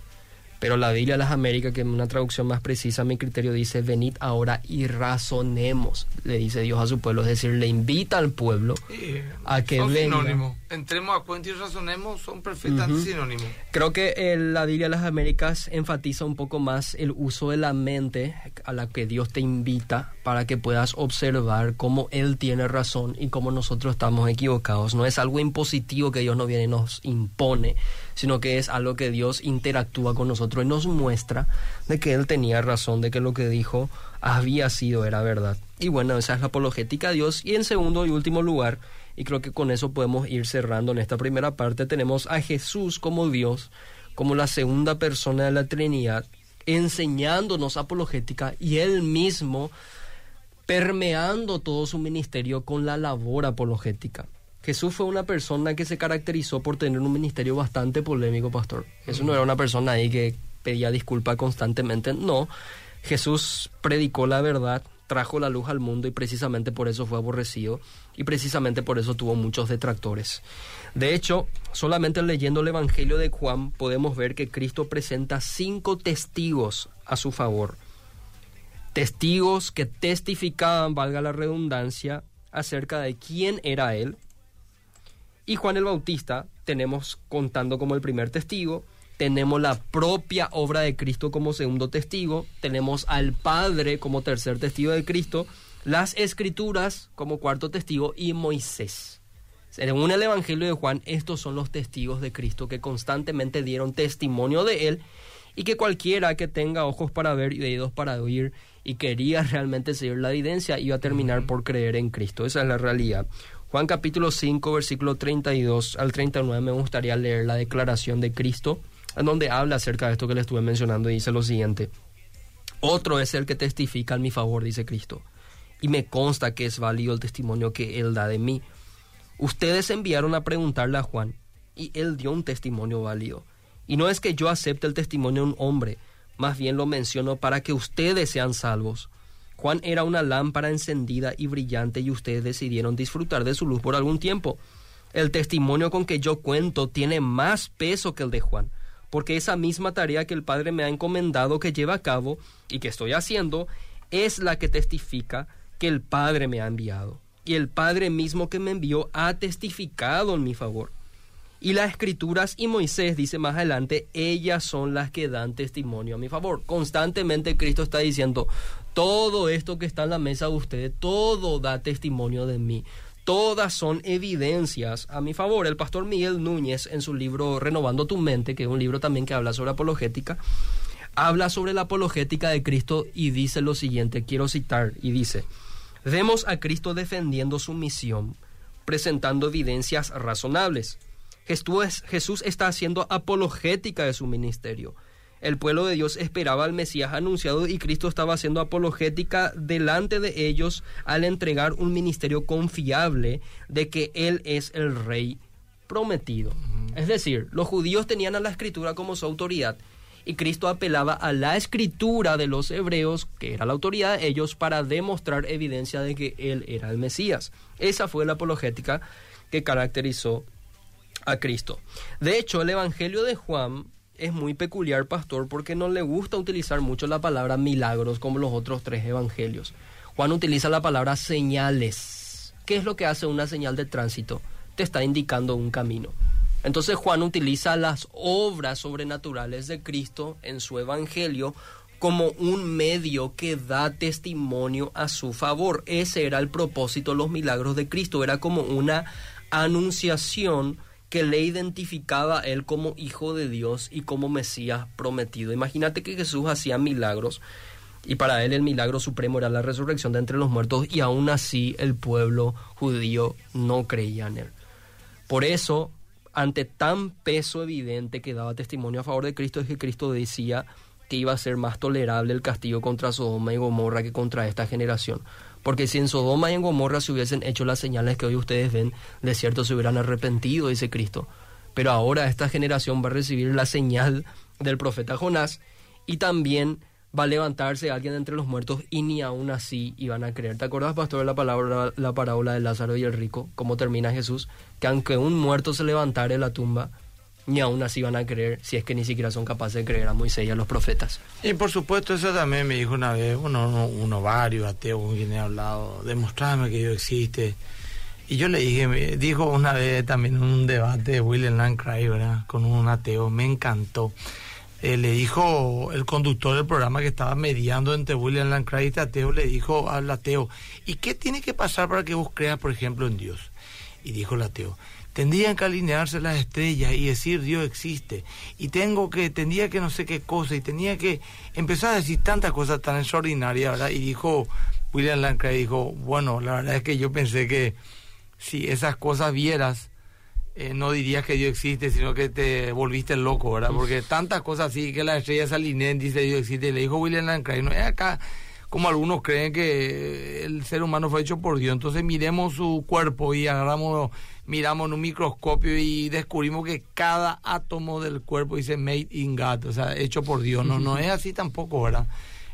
Pero la Biblia de las Américas, que es una traducción más precisa, mi criterio dice, venid ahora y razonemos, le dice Dios a su pueblo, es decir, le invita al pueblo a que son venga. Sinónimos. Entremos a cuenta y razonemos, son perfectamente sinónimos. Creo que eh, la Biblia de las Américas enfatiza un poco más el uso de la mente a la que Dios te invita para que puedas observar cómo Él tiene razón y cómo nosotros estamos equivocados. No es algo impositivo que Dios no viene y nos impone, sino que es algo que Dios interactúa con nosotros y nos muestra de que Él tenía razón, de que lo que dijo había sido, era verdad. Y bueno, esa es la apologética a Dios. Y en segundo y último lugar, y creo que con eso podemos ir cerrando en esta primera parte, tenemos a Jesús como Dios, como la segunda persona de la Trinidad, enseñándonos apologética y Él mismo permeando todo su ministerio con la labor apologética. Jesús fue una persona que se caracterizó por tener un ministerio bastante polémico, pastor. Jesús no era una persona ahí que pedía disculpa constantemente, no. Jesús predicó la verdad, trajo la luz al mundo y precisamente por eso fue aborrecido y precisamente por eso tuvo muchos detractores. De hecho, solamente leyendo el Evangelio de Juan podemos ver que Cristo presenta cinco testigos a su favor. Testigos que testificaban, valga la redundancia, acerca de quién era Él, y Juan el Bautista tenemos contando como el primer testigo, tenemos la propia obra de Cristo como segundo testigo, tenemos al Padre como tercer testigo de Cristo, las escrituras como cuarto testigo y Moisés. Según el Evangelio de Juan, estos son los testigos de Cristo que constantemente dieron testimonio de Él y que cualquiera que tenga ojos para ver y oídos para oír y quería [LAUGHS] realmente seguir la evidencia iba a terminar por creer en Cristo. Esa es la realidad. Juan capítulo 5, versículo 32 al 39 me gustaría leer la declaración de Cristo, en donde habla acerca de esto que le estuve mencionando y dice lo siguiente. Otro es el que testifica en mi favor, dice Cristo, y me consta que es válido el testimonio que él da de mí. Ustedes enviaron a preguntarle a Juan, y él dio un testimonio válido. Y no es que yo acepte el testimonio de un hombre, más bien lo menciono para que ustedes sean salvos. Juan era una lámpara encendida y brillante y ustedes decidieron disfrutar de su luz por algún tiempo. El testimonio con que yo cuento tiene más peso que el de Juan, porque esa misma tarea que el Padre me ha encomendado que lleve a cabo y que estoy haciendo es la que testifica que el Padre me ha enviado. Y el Padre mismo que me envió ha testificado en mi favor. Y las escrituras y Moisés dice más adelante, ellas son las que dan testimonio a mi favor. Constantemente Cristo está diciendo, todo esto que está en la mesa de ustedes, todo da testimonio de mí. Todas son evidencias a mi favor. El pastor Miguel Núñez en su libro Renovando tu mente, que es un libro también que habla sobre apologética, habla sobre la apologética de Cristo y dice lo siguiente, quiero citar, y dice, vemos a Cristo defendiendo su misión, presentando evidencias razonables Jesús, está haciendo apologética de su ministerio. El pueblo de Dios esperaba al Mesías anunciado y Cristo estaba haciendo apologética delante de ellos al entregar un ministerio confiable de que Él es el rey prometido. Es decir, los judíos tenían a la escritura como su autoridad y Cristo apelaba a la escritura de los hebreos, que era la autoridad de ellos, para demostrar evidencia de que Él era el Mesías. Esa fue la apologética que caracterizó a Cristo. De hecho, el Evangelio de Juan es muy peculiar, pastor, porque no le gusta utilizar mucho la palabra milagros como los otros tres evangelios. Juan utiliza la palabra señales. ¿Qué es lo que hace una señal de tránsito? Te está indicando un camino. Entonces Juan utiliza las obras sobrenaturales de Cristo en su evangelio como un medio que da testimonio a su favor. Ese era el propósito, los milagros de Cristo. Era como una anunciación que le identificaba a él como hijo de Dios y como Mesías prometido. Imagínate que Jesús hacía milagros y para él el milagro supremo era la resurrección de entre los muertos y aún así el pueblo judío no creía en él. Por eso, ante tan peso evidente que daba testimonio a favor de Cristo, es que Cristo decía que iba a ser más tolerable el castigo contra Sodoma y Gomorra que contra esta generación. Porque si en Sodoma y en Gomorra se hubiesen hecho las señales que hoy ustedes ven, de cierto se hubieran arrepentido, dice Cristo. Pero ahora esta generación va a recibir la señal del profeta Jonás y también va a levantarse alguien entre los muertos y ni aún así iban a creer. ¿Te acuerdas, pastor, de la, palabra, la parábola de Lázaro y el rico? ¿Cómo termina Jesús? Que aunque un muerto se levantare de la tumba, ni aún así van a creer si es que ni siquiera son capaces de creer a Moisés y a los profetas. Y por supuesto, eso también me dijo una vez, uno, uno, varios ateos con quien he hablado, demostrarme que Dios existe. Y yo le dije, dijo una vez también en un debate de William Lancray, ¿verdad? Con un ateo, me encantó. Eh, le dijo el conductor del programa que estaba mediando entre William Lancray y este ateo, le dijo al ateo, ¿y qué tiene que pasar para que vos creas, por ejemplo, en Dios? Y dijo el ateo, tendrían que alinearse las estrellas y decir Dios existe y tengo que tendría que no sé qué cosa y tenía que empezar a decir tantas cosas tan extraordinarias ¿verdad? y dijo William Lancray dijo bueno la verdad es que yo pensé que si esas cosas vieras eh, no dirías que Dios existe sino que te volviste loco verdad porque tantas cosas así que las estrellas se alineen dice Dios existe y le dijo William Lancray no es acá como algunos creen que el ser humano fue hecho por Dios. Entonces miremos su cuerpo y agarramos, miramos en un microscopio y descubrimos que cada átomo del cuerpo dice made in God, o sea, hecho por Dios. No, no es así tampoco, ¿verdad?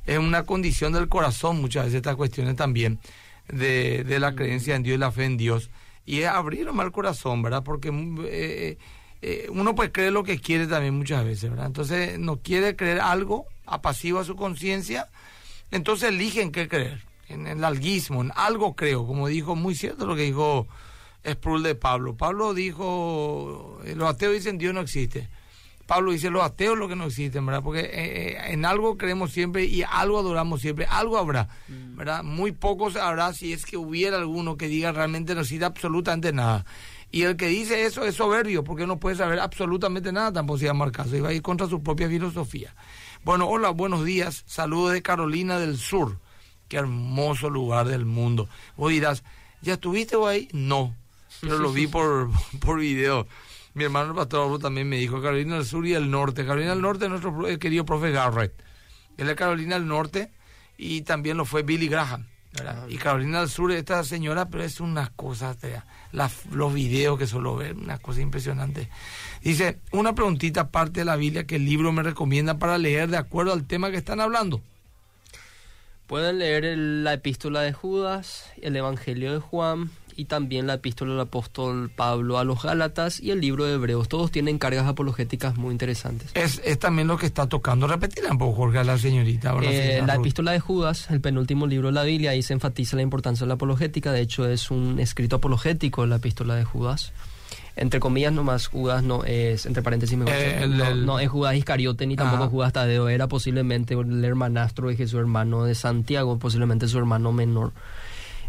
Es una condición del corazón muchas veces estas cuestiones también de, de la creencia en Dios y la fe en Dios. Y es abrir mal corazón, ¿verdad? Porque eh, eh, uno puede creer lo que quiere también muchas veces, ¿verdad? Entonces no quiere creer algo apasivo a su conciencia entonces eligen qué creer, en el alguismo, en algo creo, como dijo, muy cierto lo que dijo Sproul de Pablo. Pablo dijo, eh, los ateos dicen Dios no existe. Pablo dice, los ateos lo que no existen, ¿verdad? Porque eh, eh, en algo creemos siempre y algo adoramos siempre, algo habrá, mm. ¿verdad? Muy pocos habrá si es que hubiera alguno que diga realmente no existe absolutamente nada. Y el que dice eso es soberbio, porque no puede saber absolutamente nada, tampoco se llama el caso, y va a ir contra su propia filosofía. Bueno, hola, buenos días. Saludos de Carolina del Sur. Qué hermoso lugar del mundo. Vos dirás, ¿ya estuviste ahí? No, pero lo vi por, [LAUGHS] por video. Mi hermano el pastor también me dijo Carolina del Sur y el Norte. Carolina del Norte nuestro querido profe Garrett. Él es Carolina del Norte y también lo fue Billy Graham. Ah, y Carolina del Sur, esta señora, pero es unas cosas, los videos que solo ver, una cosa impresionante. Dice, una preguntita aparte de la Biblia que el libro me recomienda para leer de acuerdo al tema que están hablando. Pueden leer la epístola de Judas, el Evangelio de Juan, y también la epístola del apóstol Pablo a los Gálatas y el libro de Hebreos. Todos tienen cargas apologéticas muy interesantes. Es, también lo que está tocando. Repetirla un poco, Jorge, a la señorita. Eh, la epístola de Judas, el penúltimo libro de la Biblia, ahí se enfatiza la importancia de la apologética. De hecho, es un escrito apologético la epístola de Judas entre comillas nomás Judas no es, entre paréntesis mejor, eh, no, es Judas Iscariote ni tampoco Judas Tadeo, era posiblemente el hermanastro de Jesús, hermano de Santiago, posiblemente su hermano menor,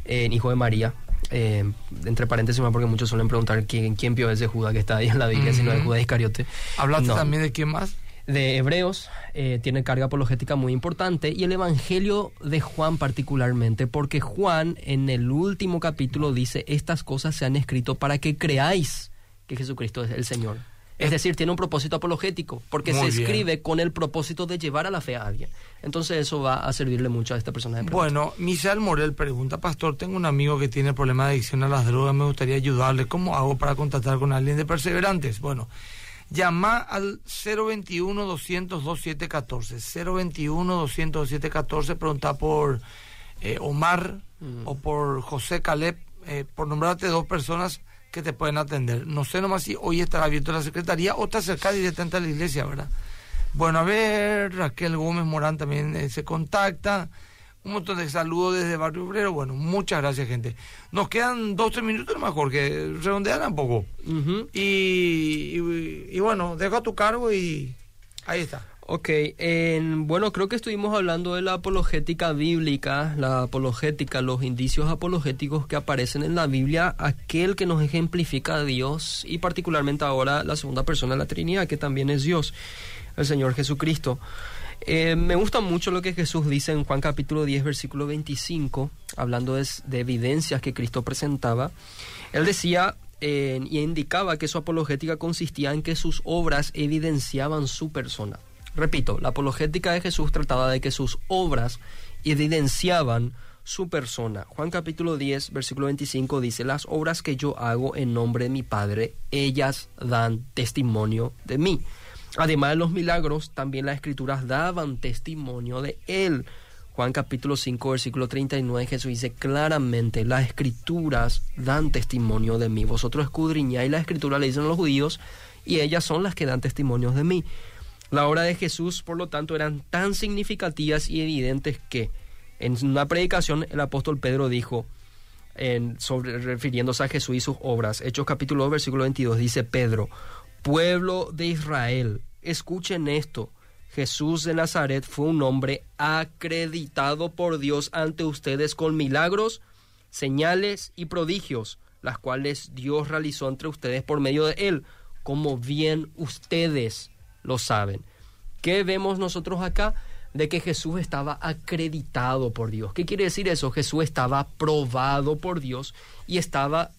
eh, hijo de María. Eh, entre paréntesis, porque muchos suelen preguntar quién, quién vio ese Judas que está ahí en la Biblia, si no es Judas Iscariote. ¿Hablaste también de quién más? De Hebreos, eh, tiene carga apologética muy importante, y el Evangelio de Juan particularmente, porque Juan en el último capítulo dice, estas cosas se han escrito para que creáis que Jesucristo es el Señor. Es decir, tiene un propósito apologético, porque se escribe con el propósito de llevar a la fe a alguien. Entonces eso va a servirle mucho a esta persona. bueno, Misael Morel pregunta, Pastor, tengo un amigo que tiene problemas de adicción a las drogas, me gustaría ayudarle. ¿Cómo hago para contactar con alguien de Perseverantes? Bueno, llama al 021 200 2714 021 200 2714 pregunta por eh, Omar mm. o por José Caleb, eh, por nombrarte dos personas que te pueden atender. No sé nomás si hoy estará abierto la secretaría o está cerca directamente a la iglesia, ¿verdad? Bueno, a ver, Raquel Gómez Morán también eh, se contacta. Un montón de saludos desde Barrio Obrero. Bueno, muchas gracias, gente. Nos quedan 12 minutos mejor, que redondean un poco. y, y, bueno, dejo a tu cargo y ahí está. Ok, bueno, creo que estuvimos hablando de la apologética bíblica, la apologética, los indicios apologéticos que aparecen en la Biblia, aquel que nos ejemplifica a Dios y particularmente ahora la segunda persona de la Trinidad, que también es Dios, el Señor Jesucristo. Eh, me gusta mucho lo que Jesús dice en Juan capítulo 10, versículo 25, hablando de, evidencias que Cristo presentaba. Él decía eh, y indicaba que su apologética consistía en que sus obras evidenciaban su persona. Repito, la apologética de Jesús trataba de que sus obras evidenciaban su persona. Juan capítulo 10, versículo 25 dice, las obras que yo hago en nombre de mi Padre, ellas dan testimonio de mí. Además de los milagros, también las escrituras daban testimonio de Él. Juan capítulo 5, versículo 39, Jesús dice claramente, las escrituras dan testimonio de mí. Vosotros escudriñáis la escritura, le dicen los judíos, y ellas son las que dan testimonio de mí. La obra de Jesús, por lo tanto, eran tan significativas y evidentes que en una predicación el apóstol Pedro dijo, en, sobre, refiriéndose a Jesús y sus obras, Hechos capítulo 2, versículo 22, dice Pedro, pueblo de Israel, escuchen esto, Jesús de Nazaret fue un hombre acreditado por Dios ante ustedes con milagros, señales y prodigios, las cuales Dios realizó entre ustedes por medio de él, como bien ustedes lo saben. ¿Qué vemos nosotros acá? De que Jesús estaba acreditado por Dios. ¿Qué quiere decir eso? Jesús estaba probado por Dios y estaba,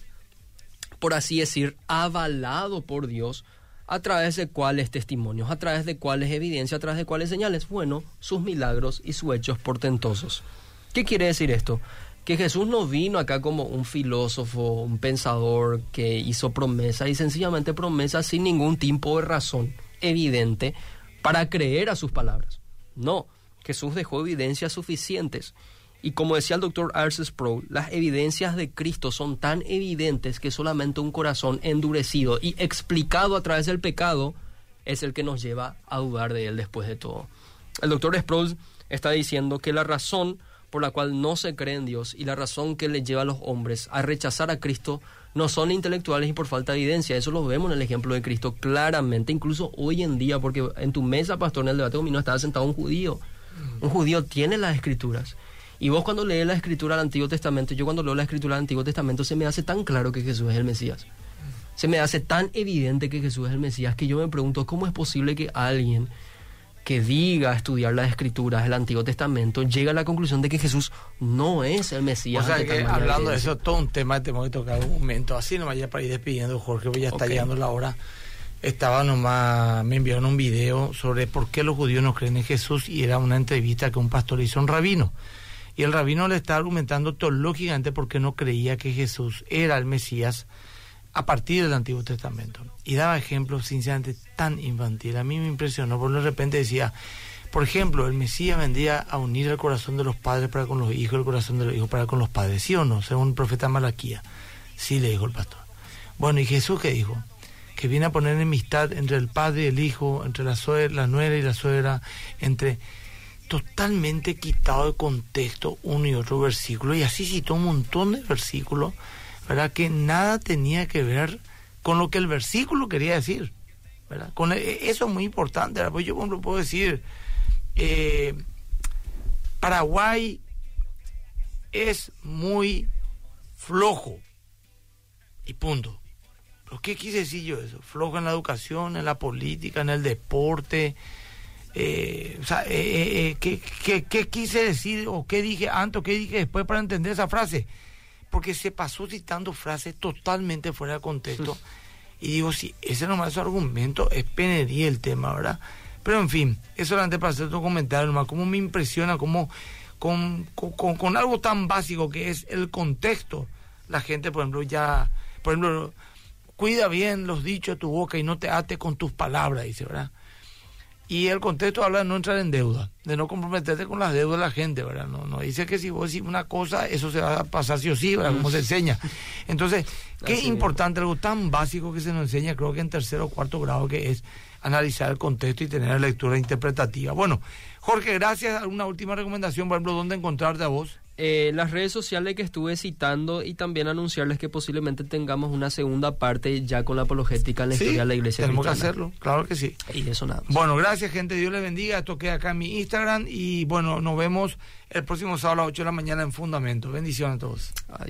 por así decir, avalado por Dios a través de cuáles testimonios, a través de cuáles evidencias, a través de cuáles señales. Bueno, sus milagros y sus hechos portentosos. ¿Qué quiere decir esto? Que Jesús no vino acá como un filósofo, un pensador que hizo promesas y sencillamente promesas sin ningún tipo de razón evidente para creer a sus palabras. No, Jesús dejó evidencias suficientes. Y como decía el doctor Arce Sproul, las evidencias de Cristo son tan evidentes que solamente un corazón endurecido y explicado a través del pecado es el que nos lleva a dudar de él después de todo. El doctor Sproul está diciendo que la razón por la cual no se cree en Dios y la razón que le lleva a los hombres a rechazar a Cristo no son intelectuales y por falta de evidencia. Eso lo vemos en el ejemplo de Cristo claramente, incluso hoy en día, porque en tu mesa, pastor, en el debate no estaba sentado un judío. Un judío tiene las escrituras. Y vos cuando lees la escritura del Antiguo Testamento, yo cuando leo la escritura del Antiguo Testamento, se me hace tan claro que Jesús es el Mesías. Se me hace tan evidente que Jesús es el Mesías que yo me pregunto cómo es posible que alguien que diga estudiar las escrituras del Antiguo Testamento llega a la conclusión de que Jesús no es el Mesías. O sea, que hablando de eso, todo un tema que tenemos que tocar un momento. Así nomás ya para ir despidiendo, Jorge, pues ya está llegando la hora. Estaba nomás, me enviaron un video sobre por qué los judíos no creen en Jesús y era una entrevista que un pastor hizo a un rabino. Y el rabino le está argumentando teológicamente por qué no creía que Jesús era el Mesías a partir del Antiguo Testamento. Y daba ejemplos, sinceramente, tan infantil. A mí me impresionó, porque de repente decía, por ejemplo, el Mesías vendría a unir el corazón de los padres para con los hijos, el corazón de los hijos para con los padres, ¿sí o no? Según el profeta Malaquía. Sí, le dijo el pastor. Bueno, ¿y Jesús qué dijo? Que viene a poner enemistad entre el padre y el hijo, entre la, suegra, la nuera y la suegra, entre totalmente quitado de contexto uno y otro versículo, y así citó un montón de versículos Que nada tenía que ver con lo que el versículo quería decir, ¿verdad? Con e, eso es muy importante, Pues yo como puedo decir, eh, Paraguay es muy flojo y punto. ¿Pero qué quise decir yo eso? Flojo en la educación, en la política, en el deporte. Eh, o sea, eh, ¿qué, qué, qué, quise decir o qué dije antes o qué dije después para entender esa frase? Porque se pasó citando frases totalmente fuera de contexto Y digo, si ese nomás es su argumento, es penería el tema, ¿verdad? Pero en fin, eso solamente para hacer otro comentario nomás, cómo me impresiona, cómo con, con, con, algo tan básico que es el contexto, la gente, por ejemplo, ya, por ejemplo, cuida bien los dichos de tu boca y no te ate con tus palabras, dice, ¿verdad? Y el contexto habla de no entrar en deuda, de no comprometerte con las deudas de la gente, ¿verdad? No, no dice que si vos decís una cosa, eso se va a pasar sí o sí, ¿verdad? Como se enseña. Entonces, [LAUGHS] qué importante, algo tan básico que se nos enseña, creo que en tercero o cuarto grado, que es analizar el contexto y tener lectura interpretativa. Bueno, Jorge, gracias. Una última recomendación, por ejemplo, ¿dónde encontrarte a vos? Eh, las redes sociales que estuve citando y también anunciarles que posiblemente tengamos una segunda parte ya con la apologética en la historia de la iglesia. Tenemos que hacerlo, claro que sí. Y eso nada. Bueno, gracias gente, Dios les bendiga. Esto queda acá en mi Instagram y bueno, nos vemos el próximo sábado a las 8 de la mañana en Fundamento. Bendiciones a todos. Adiós.